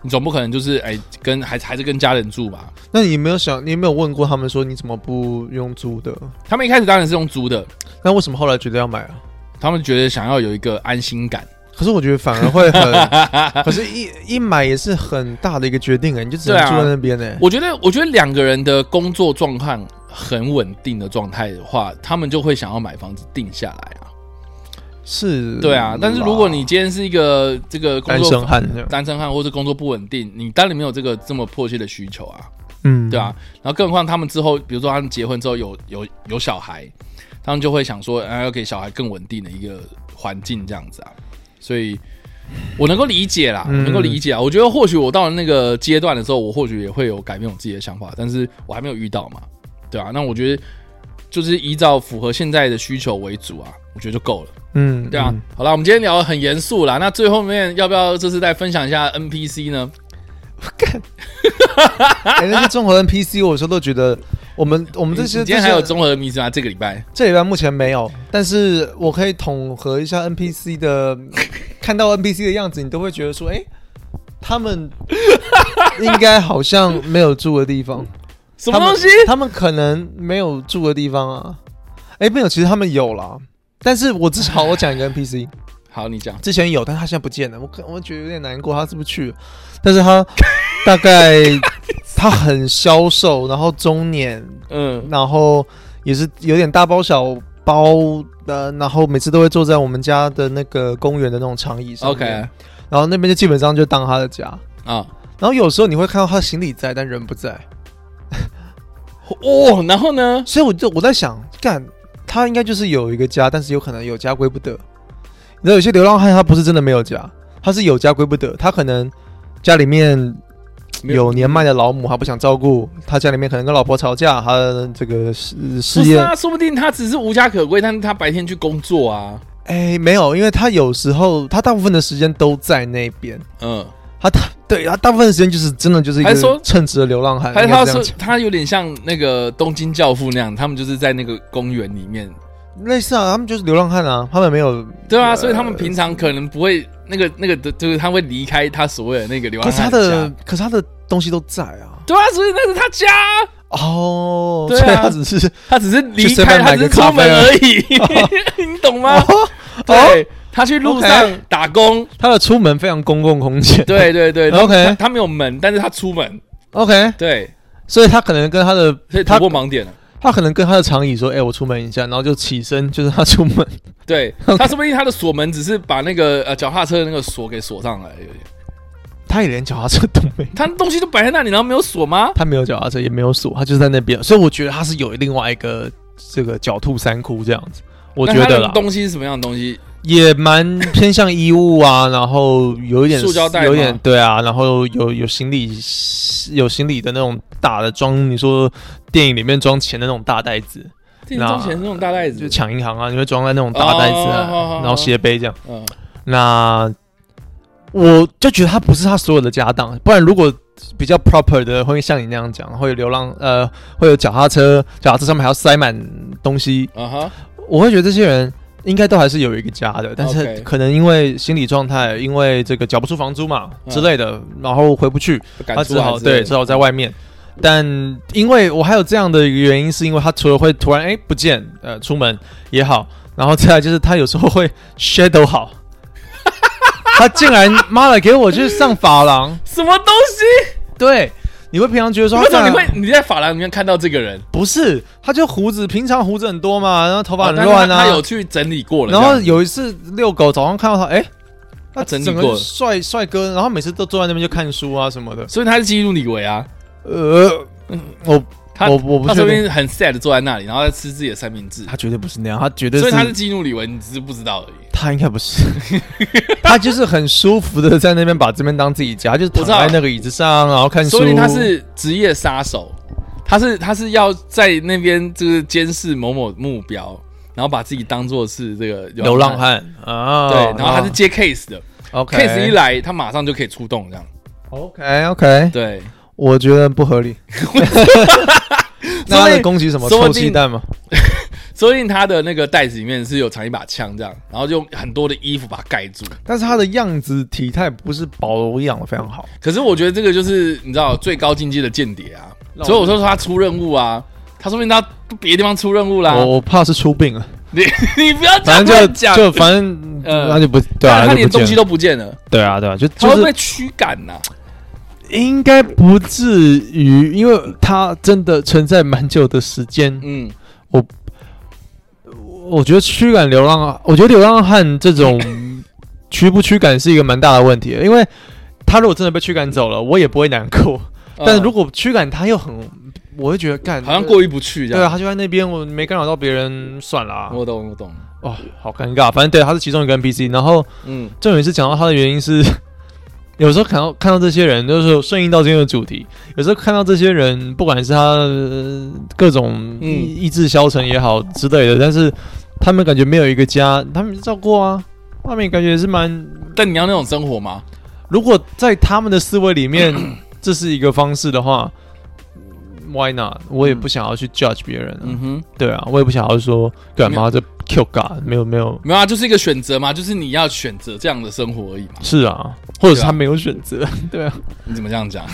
你总不可能就是哎跟还还是跟家人住吧？那你有没有想，你有没有问过他们说你怎么不用租的？他们一开始当然是用租的，那为什么后来觉得要买啊？他们觉得想要有一个安心感。可是我觉得反而会很，可是一一买也是很大的一个决定哎，你就只能住在那边哎。我觉得，我觉得两个人的工作状况很稳定的状态的话，他们就会想要买房子定下来啊。是，对啊，但是如果你今天是一个这个工单作身汉，单身汉或者工作不稳定，你当然没有这个这么迫切的需求啊，嗯，对啊。然后更何况他们之后，比如说他们结婚之后有有有小孩，他们就会想说，哎，要给小孩更稳定的一个环境这样子啊。所以我能够理解啦，嗯能够理解啊。我觉得或许我到了那个阶段的时候，我或许也会有改变我自己的想法，但是我还没有遇到嘛，对啊。那我觉得就是依照符合现在的需求为主啊，我觉得就够了。嗯，对啊嗯，好了，我们今天聊得很严肃啦。那最后面要不要这次再分享一下 NPC 呢？哎，那些综合 NPC，我有时候都觉得我们我们这些你今天还有综合 NPC 吗？这个礼拜这礼拜目前没有，但是我可以统合一下 NPC 的，看到 NPC 的样子，你都会觉得说，哎、他们应该好像没有住的地方，什么东西？他们？他们可能没有住的地方啊。哎、没有，其实他们有了。但是我至少我讲一个 NPC，好，你讲。之前有，但他现在不见了，我可我觉得有点难过，他是不是去了？但是他 大概 他很消瘦，然后中年，嗯，然后也是有点大包小包的，然后每次都会坐在我们家的那个公园的那种长椅上 OK 然后那边就基本上就当他的家。啊，然后有时候你会看到他行李在，但人不在，哦，然后呢？所以我就我在想，干他应该就是有一个家，但是有可能有家归不得。你知道有些流浪汉他不是真的没有家，他是有家归不得，他可能家里面有年迈的老母，他不想照顾，他家里面可能跟老婆吵架，他的这个事事业不是啊，说不定他只是无家可归，但是他白天去工作啊。哎，没有，因为他有时候他大部分的时间都在那边，嗯，他他对他大部分时间就是真的就是一还是说个称职的流浪汉，还是他说应该这样讲。他有点像那个东京教父那样，他们就是在那个公园里面，类似啊，他们就是流浪汉啊，他们没有。对啊，呃所以他们平常可能不会那个那个的，就是他会离开他所谓的那个流浪可是他汉的家，可是他的东西都在啊，对啊，所以那是他家，哦，对啊所以他只是他只是离去开，7-Eleven 他只是出门而已，你懂吗？对，他去路上 OK 打工，他的出门非常公共空间，对对对。OK 他他没有门，但是他出门，，OK，对，所以他可能跟他的所以突他破盲点了。他可能跟他的长椅说，哎，我出门一下，然后就起身，就是他出门，对。他说不定他的锁门只是把那个呃脚踏车的那个锁给锁上来而已，他也连脚踏车都没有。他东西都摆在那里，然后没有锁吗？他没有脚踏车，也没有锁，他就是在那边，所以我觉得他是有另外一个这个狡兔三窟这样子，我那他的觉得啦，东西是什么样的东西？也蛮偏向衣物啊，然后有一点 塑胶袋吗？有点对啊，然后有有行李有行李的那种大的装，你说电影里面装钱的那种大袋子，电影装钱那种大袋子？就，抢银行啊，你会装在那种大袋子啊，然后斜背这样。嗯，那我就觉得他不是他所有的家当，不然如果比较 proper 的，会像你那样讲，会有流浪呃，会有脚踏车，脚踏车上面还要塞满东西，啊哈，我会觉得这些人应该都还是有一个家的，但是 OK 可能因为心理状态，因为这个缴不出房租嘛嗯。之类的，然后回不去，他只出来之类的好对只好在外面。但因为我还有这样的一个原因，是因为他除了会突然哎不见，呃出门也好，然后再来就是他有时候会 shadow 好，他竟然妈的给我去上发廊，什么东西？对，你会平常觉得说为什么你会你在发廊里面看到这个人？不是，他就胡子平常胡子很多嘛，然后头发很乱啊，他他有去整理过了然，后有一次遛狗，早上看到他，哎、他整理过。帅帅哥，然后每次都坐在那边就看书啊什么的。所以他是激怒李维啊，呃，我他我我不他确定，说不定很 sad 坐在那里，然后在吃自己的三明治，他绝对不是那样，他绝对是，所以他是激怒李维，你只是不知道而已。他应该不是，他就是很舒服的在那边把这边当自己家，就是躺在那个椅子上，然后看书。说明他是职业杀手，他是他是要在那边就是监视某某目标，然后把自己当做是这个流浪。汉啊，对，然后他是接 case 的、OK case 一来，他马上就可以出动，这样。OK OK，对，我觉得不合理。那他的攻击什么？臭鸡蛋吗？说不定他的那个袋子里面是有藏一把枪，这样，然后就用很多的衣服把它盖住。但是他的样子体态不是保养的非常好。可是我觉得这个就是你知道最高境界的间谍啊，所以我说说他出任务啊，他说明他别的地方出任务啦。我我怕是出病了。你你不要这样反正乱讲，就就反正呃那就不对啊，他连东西都不见了，对啊对啊，就就是驱赶呐？应该不至于，因为他真的存在蛮久的时间。嗯，我觉得驱赶流浪，我觉得流浪汉这种 驱不驱赶是一个蛮大的问题，因为他如果真的被驱赶走了，我也不会难过。但是如果果驱赶他又很，我会觉得干好像过意不去这对啊，他就在那边，我没干扰到别人，算了、啊。我懂我懂，哦，好尴尬。反正对，他是其中一个 NPC。然后嗯重点是讲到他的原因是，有时候看到看到这些人，就是顺应到今天的主题。有时候看到这些人，不管是他、呃各种嗯意意志消沉也好之类的，但是他们感觉没有一个家，他们照过啊，他们也感觉也是蛮。但你要那种生活吗？如果在他们的思维里面，这是一个方式的话。Why not？我也不想要去 judge 别人、啊，嗯哼，对啊，我也不想要说干嘛这 Q 嘎，没有没有，没有啊，就是一个选择嘛，就是你要选择这样的生活而已嘛。是啊，或者是他没有选择，对啊，你怎么这样讲？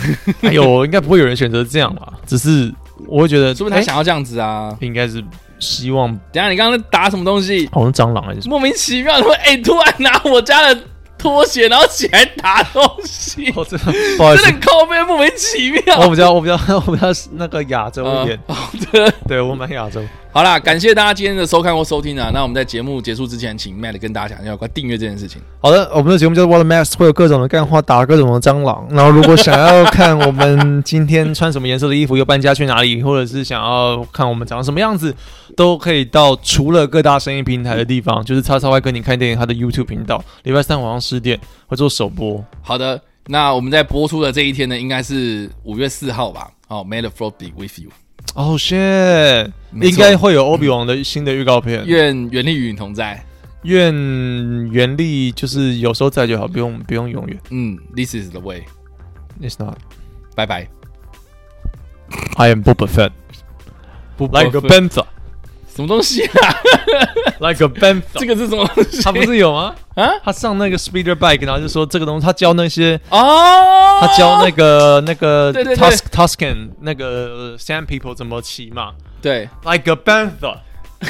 哎呦，应该不会有人选择这样吧？只是我会觉得，说不定他哎想要这样子啊。应该是希望，等下你刚刚在打什么东西？好像蟑螂还是什么？莫名其妙，他么哎，突然拿我家的拖鞋，然后起来打东西，哦，真的不好意思真的，靠背，莫名其妙。我比较我比较 我比较那个亚洲一点，呃好的，对我蛮亚洲。好啦，感谢大家今天的收看或收听啊。那我们在节目结束之前，请 Matt 跟大家讲一下有关订阅这件事情。好的，我们的节目叫做 Water Max，会有各种的干话，打各种的蟑螂。然后，如果想要看我们今天穿什么颜色的衣服，又搬家去哪里，或者是想要看我们长什么样子，都可以到除了各大声音平台的地方，就是叉叉 Y 跟你看电影他的 YouTube 频道，礼拜三晚上十点会做首播。好的，那我们在播出的这一天呢，应该是五月四号吧？哦，May the Floor be with you。哦、shit，应该会有欧比王的新的预告片。愿原力与你同在。愿原力就是有时候在就好，不用不用永远。嗯，This is the way。It's not. 拜拜。I am Boba Fett. 不 Like a panther. 什么东西啊？Like a panther. 这个是什么东西？他不是有吗？啊？他上那个 speeder bike，然后就说这个东西，他教那些，哦，他教那个那个对对对 Tus Tuscan 那个 Sand People 怎么骑嘛对，，Like a panther。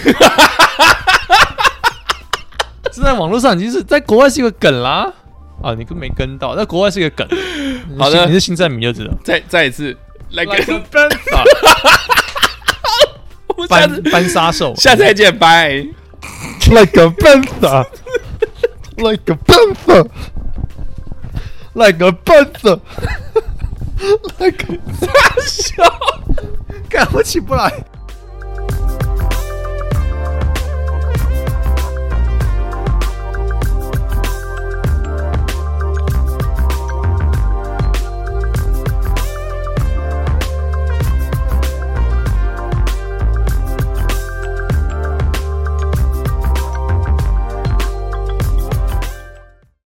这在网络上已经是在国外是一个梗啦。啊，你跟没跟到，在国外是一个梗。好的你是新战迷就知道。再再一次，Like Like a a- panther，我下次班班杀手。下次再见，拜。like a panther, like a panther, like a panther, like a 笑。干我起不来。